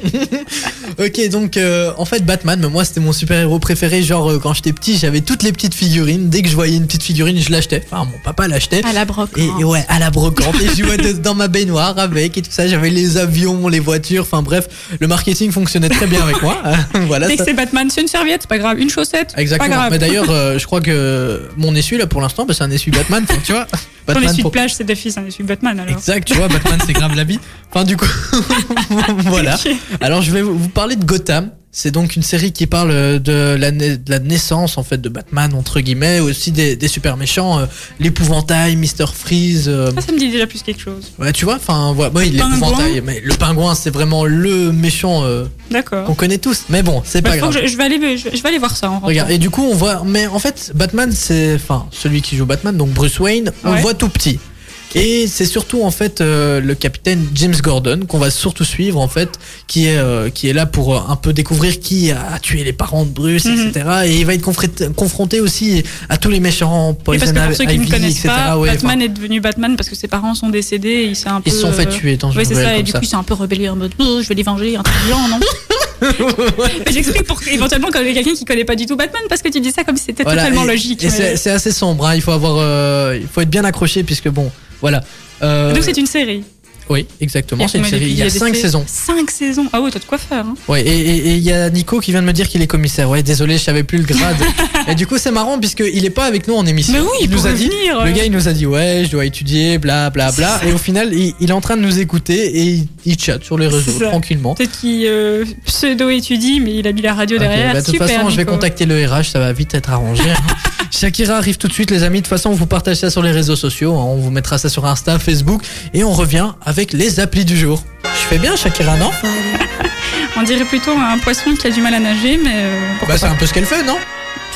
Ok donc euh, en fait Batman, mais moi c'était mon super héros préféré. Genre euh, quand j'étais petit j'avais toutes les petites figurines. Dès que je voyais une petite figurine je l'achetais. Enfin mon papa l'achetait. À la brocante. Et, et ouais, à la brocante. Et je jouais dans ma baignoire avec et tout ça. J'avais les avions, les voitures. Enfin bref, le marketing fonctionnait très bien avec moi. voilà. Dès que c'est Batman, c'est une serviette, c'est pas grave. Une chaussette, pas Exactement. grave. Mais d'ailleurs, euh, je crois que mon essuie là pour l'instant, bah, c'est un essuie Batman. Enfin, tu vois, Ton Batman essuie de plage, c'est un essuie Batman alors. Exact, tu vois, Batman c'est grave la vie. Enfin du coup, voilà. Alors je vais vous parler de Gotham. C'est donc une série qui parle euh, de la, na- de la naissance en fait de Batman entre guillemets, aussi des, des super méchants, euh, l'épouvantail, Mister Freeze. euh, Ça, ça me dit déjà plus quelque chose. ouais, tu vois, enfin ouais, l'épouvantail, mais le pingouin c'est vraiment le méchant euh, D'accord. qu'on connaît tous. Mais bon, c'est Bah, pas grave. je, je vais aller, je, je vais aller voir ça en. Regarde, et du coup, on voit. Mais en fait, Batman, c'est. Enfin, celui qui joue Batman, donc Bruce Wayne, on Ouais. voit tout petit. Et c'est surtout en fait euh, le capitaine James Gordon qu'on va surtout suivre en fait, qui est euh, qui est là pour euh, un peu découvrir qui a tué les parents de Bruce, Mhm. etc. Et il va être confronté, confronté aussi à tous les méchants, Et Poison parce que pour ceux qui Ivy, ne connaissent etc. pas, ouais, Batman enfin, est devenu Batman parce que ses parents sont décédés et il s'est un peu. ils se sont fait tuer Oui, c'est ça, et du ça. coup, il s'est un peu rebellé en mode Oh, je vais les venger, genre, non J'explique pour éventuellement quand il y a quelqu'un qui connaît pas du tout Batman parce que tu dis ça comme si c'était Voilà, totalement et- logique. Et mais- c'est c'est assez sombre, hein, il faut avoir, il faut être bien accroché puisque bon, voilà. Euh, Donc c'est une série. oui, exactement, Il y a c'est une série. Il y a des 5 sé- saisons. Cinq saisons. Ah ouais, t'as de quoi faire. Hein. Ouais, et il y a Nico qui vient de me dire qu'il est commissaire. Ouais, désolé, je savais plus le grade. et du coup, c'est marrant puisqu'il est pas avec nous en émission. Mais oui, il il nous a dit. venir. Le gars, il nous a dit ouais, je dois étudier, bla bla bla. Et au final, il, il est en train de nous écouter et il, il chatte sur les réseaux tranquillement. Peut-être qu'il euh, pseudo-étudie, mais il a mis la radio derrière. bah, de toute façon, je vais contacter le RH, ça va vite être arrangé. hein. Shakira arrive tout de suite, les amis. De toute façon, on vous partage ça sur les réseaux sociaux. hein. On vous mettra ça sur Insta, Facebook. Et on revient avec les applis du jour. Je fais bien, Shakira, non? On dirait plutôt un poisson qui a du mal à nager, mais. euh, Bah, c'est un peu ce qu'elle fait, non?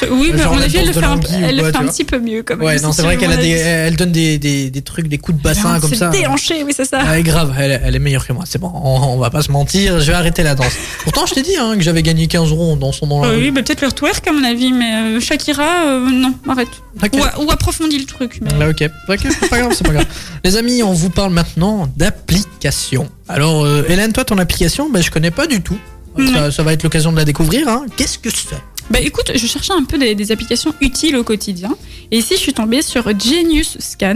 Oui, mais à genre mon la avis, elle le danse de un, elle le quoi, fait un petit peu mieux quand même. Ouais, non, c'est vrai qu'elle a des, elle donne des, des, des trucs, des coups de bassin comme ça. déhanché, oui, c'est ça. Ah, grave, elle, elle est meilleure que moi, c'est bon, on, on va pas se mentir, je vais arrêter la danse. Pourtant, je t'ai dit hein, que j'avais gagné 15 euros en dansant dans la Euh, oui, bah, peut-être le twerk à mon avis, mais euh, Shakira, euh, non, arrête. Ou, ou approfondis le truc. Mais... Ah, ok, ok, c'est pas grave, c'est pas grave. Les amis, on vous parle maintenant d'application. Alors, euh, Hélène, toi, ton application, ben, je connais pas du tout. Ça, ça va être l'occasion de la découvrir. Hein. Qu'est-ce que c'est? Bah écoute, je cherchais un peu des, des applications utiles au quotidien. Et ici, je suis tombée sur Genius Scan.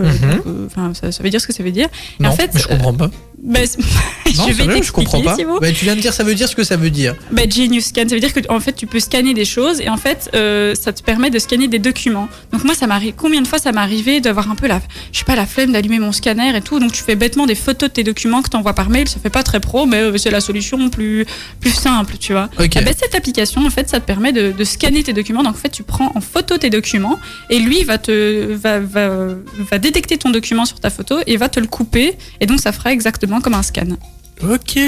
Euh, Mhm. euh, Enfin, ça, ça veut dire ce que ça veut dire. Non, en fait, mais je comprends pas. Bah, Non, je vais je comprends pas. Thibaut. Bah, tu viens de dire ça veut dire ce que ça veut dire. Bah, Genius Scan, ça veut dire que en fait, tu peux scanner des choses et en fait, euh, ça te permet de scanner des documents. Donc moi, ça m'arrive. Combien de fois ça m'est arrivé d'avoir un peu la, je sais pas, la flemme d'allumer mon scanner et tout. Donc tu fais bêtement des photos de tes documents que t'envoies par mail. Ça fait pas très pro, mais euh, c'est la solution plus plus simple, tu vois. Ok. Ah bah, cette application, en fait, ça te permet de, de scanner tes documents. Donc en fait, tu prends en photo tes documents et lui va te va, va, va détecter ton document sur ta photo et va te le couper. Et donc ça fera exactement comme un scan. Ok.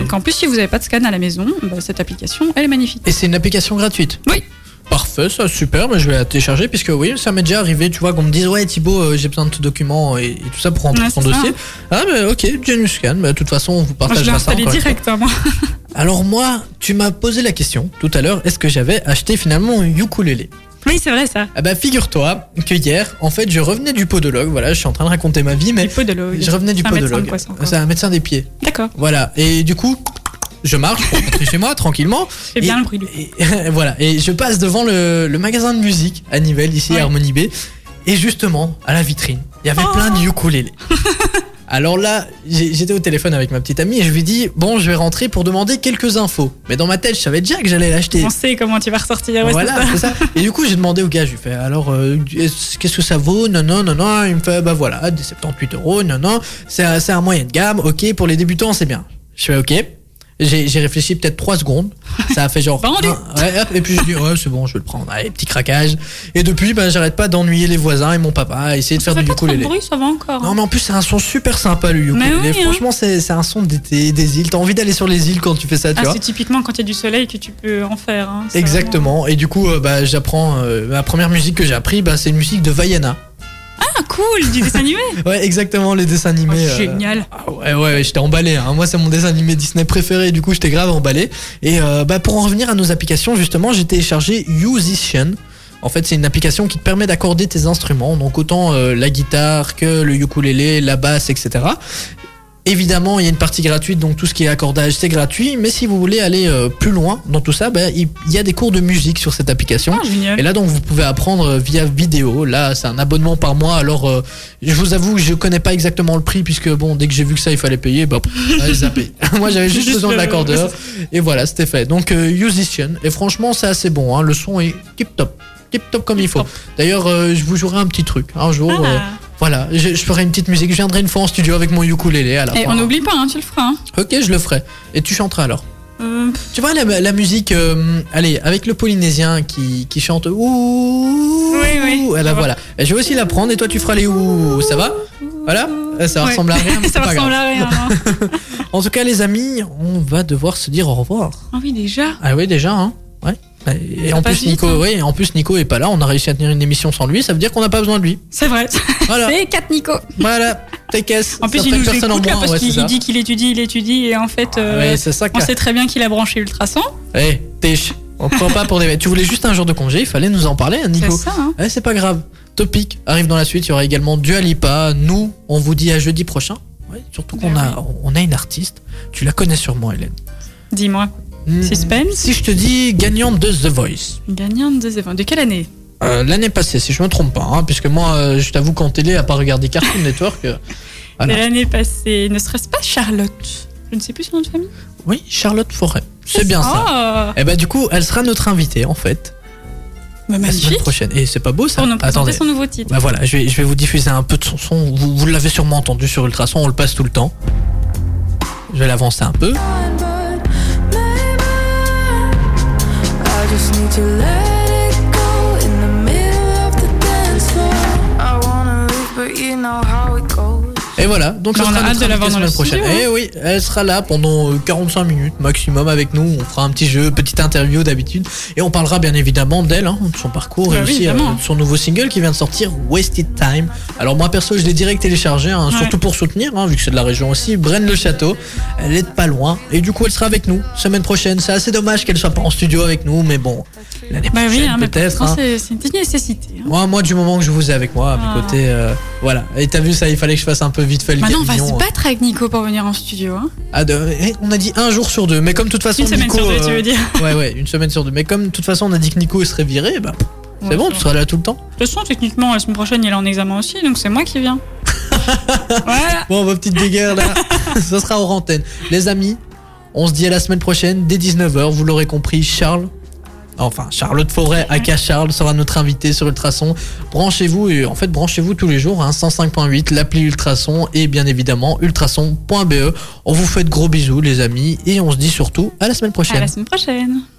Donc en plus, si vous n'avez pas de scan à la maison, bah, cette application, elle est magnifique. Et c'est une application gratuite? Oui. Parfait, ça super, mais je vais la télécharger puisque oui, ça m'est déjà arrivé, tu vois, qu'on me dise ouais Thibaut, euh, j'ai besoin de tes documents et, et tout ça pour rentrer Ouais, ton dossier. Ah bah ok, Genius Scan, bah, de toute façon on vous je partagera ça. direct, hein, moi. Alors moi, tu m'as posé la question tout à l'heure, est-ce que j'avais acheté finalement un ukulélé? Oui, c'est vrai ça. Ah bah figure-toi que hier, en fait, je revenais du podologue, voilà, je suis en train de raconter ma vie, mais Du podologue. je revenais du podologue. C'est un médecin des pieds. D'accord. Voilà, et du coup, je marche pour rentrer chez moi tranquillement. Fais bien Et- le bruit. lui. Et, voilà, et je passe devant le, le magasin de musique à Nivelles, ici Ouais. à Harmonie B, et justement, à la vitrine, il y avait Oh. plein de ukulélés. Alors là, j'étais au téléphone avec ma petite amie et je lui dis bon, je vais rentrer pour demander quelques infos. Mais dans ma tête, je savais déjà que j'allais l'acheter. On sait comment tu vas ressortir. ouais, voilà, c'est ça. ça. Et du coup, j'ai demandé au gars, je lui fais alors, euh, est-ce- qu'est-ce que ça vaut? Non, non, non, non. Il me fait bah voilà, des 78 euros. Non, non. C'est un moyen de gamme. Ok, pour les débutants, c'est bien. Je fais ok. J'ai réfléchi peut-être 3 secondes. Ça a fait genre. Vendu. un- ouais, hop, et puis je dis ouais, c'est bon, je vais le prendre. Allez, petit craquage. Et depuis, ben, j'arrête pas d'ennuyer les voisins et mon papa à essayer de faire du ukulélé. bruit, ça va encore. Non mais en plus c'est un son super sympa le ukulélé. Oui, hein. Franchement c'est c'est un son d'été des îles. T'as envie d'aller sur les îles quand tu fais ça, tu Ah, vois. c'est typiquement quand il y a du soleil que tu peux en faire. hein. Exactement. Et du coup, euh, bah, j'apprends. euh, la première musique que j'ai appris, bah, c'est une musique de Vaiana. Ah, cool, du dessin animé. Ouais, exactement, les dessins Oh, animés. euh, Génial. ah ouais, ouais, ouais, j'étais emballé. hein. Moi, c'est mon dessin animé Disney préféré. Du coup, j'étais grave emballé. Et euh, bah, pour en revenir à nos applications, justement, j'ai téléchargé Musician. En fait, c'est une application qui te permet d'accorder tes instruments, donc autant euh, la guitare que le ukulélé, la basse, etc. Évidemment, il y a une partie gratuite, donc tout ce qui est accordage, c'est gratuit. Mais si vous voulez aller euh, plus loin dans tout ça, bah, il y a des cours de musique sur cette application. Ah. Et là, donc, vous pouvez apprendre euh, via vidéo. Là, c'est un abonnement par mois. Alors, euh, je vous avoue, je connais pas exactement le prix, puisque bon, dès que j'ai vu que ça, il fallait payer, bah, allez, zapper. Moi, j'avais juste, Juste besoin de l'accordeur. Et voilà, c'était fait. Donc, euh, Musician. Et franchement, c'est assez bon. hein. Le son est tip top. Tip top comme il faut. D'ailleurs, euh, je vous jouerai un petit truc. Un jour, Ah. euh, voilà, je, je ferai une petite musique. Je viendrai une fois en studio avec mon ukulélé à la Et fin. on n'oublie pas, hein, tu le feras. hein. Ok, je le ferai. Et tu chanteras alors. Euh, Tu vois la, la musique, euh, allez, avec le polynésien qui, qui chante ouh. Oui, oui, voilà. Et je vais aussi la prendre et toi tu feras les ouh. Ça va Voilà. Ça ouais. ressemble à rien. ça ressemble à rien. hein. En tout cas, les amis, on va devoir se dire au revoir. Ah oui, déjà. Ah oui, déjà, hein. Ouais. Et Ça en plus, vite, Nico, hein. oui, en plus Nico est pas là. On a réussi à tenir une émission sans lui. Ça veut dire qu'on n'a pas besoin de lui. C'est vrai. Voilà. C'est 4 Nico. voilà. T'es caisse. En plus, il nous personne en écoute là parce ouais, qu'il c'est dit qu'il étudie, il étudie et en fait, euh, Ouais, c'est ça. on sait très bien qu'il a branché Ultrason. Eh, t'es On prend pas pour des. Tu voulais juste un jour de congé. Il fallait nous en parler, hein, C'est Nico. ça. Hein. Ouais, c'est pas grave. Topic arrive dans la suite. Il y aura également Dua Lipa. Nous, on vous dit à jeudi prochain. Surtout qu'on Ben a, on a une artiste. Tu la connais sûrement, Hélène. Dis-moi. Hmm, Suspense. Si je te dis gagnante de The Voice. Gagnante de événements. De quelle année Euh, L'année passée, si je me trompe pas, hein, puisque moi, euh, je t'avoue qu'en télé, à part regarder Cartoon Network, euh, Voilà. De l'année passée. Ne serait-ce pas Charlotte Je ne sais plus son nom de famille. oui, Charlotte Forêt. C'est bien ça. Ah, Et bah du coup, elle sera notre invitée en fait bah, la semaine magnifique. prochaine. Et c'est pas beau ça Pour nous présenter Attendez. son nouveau titre. Bah voilà, je vais, je vais vous diffuser un peu de son son. Vous, vous l'avez sûrement entendu sur Ultrason, on le passe tout le temps. Je vais l'avancer un peu. just need to let Et voilà, donc Bah, ça on sera a hâte de la voir semaine prochaine. hein. Eh oui, elle sera là pendant euh, 45 minutes maximum avec nous. On fera un petit jeu, petite interview d'habitude. Et on parlera bien évidemment d'elle, hein, de son parcours et Bah oui, aussi euh, de son nouveau single qui vient de sortir, Wasted Time. Alors moi perso, je l'ai direct téléchargé, hein, Ouais. surtout pour soutenir, hein, vu que c'est de la région aussi. Braine le Château, elle est de pas loin. Et du coup, elle sera avec nous semaine prochaine. C'est assez dommage qu'elle soit pas en studio avec nous, mais bon, l'année Bah oui, prochaine hein, mais peut-être. hein. c'est une petite nécessité. hein. Moi, moi, du moment que je vous ai avec moi, à mes Ah. côtés, euh, voilà. Et t'as vu ça, il fallait que je fasse un peu vite fait le Maintenant, on va se mignon, battre avec Nico pour venir en studio. Hein. ah, de- eh, on a dit un jour sur deux, mais comme de toute façon Une semaine Nico, sur deux, euh, tu veux dire. Ouais, ouais, une semaine sur deux. Mais comme de toute façon on a dit que Nico serait viré, bah c'est Ouais, bon, tu seras là tout le temps. De toute façon, techniquement, la semaine prochaine, il est en examen aussi, donc c'est moi qui viens. voilà. Bon, vos petites guéguerres là, ça sera hors antenne. Les amis, on se dit à la semaine prochaine dès 19h. Vous l'aurez compris, Charles. Enfin, Charlotte Forêt, aka Charles, sera notre invité sur Ultrason. Branchez-vous, et en fait, branchez-vous tous les jours, hein, 105.8, l'appli Ultrason et bien évidemment ultrason.be. On vous fait de gros bisous, les amis, et on se dit surtout à la semaine prochaine. À la semaine prochaine.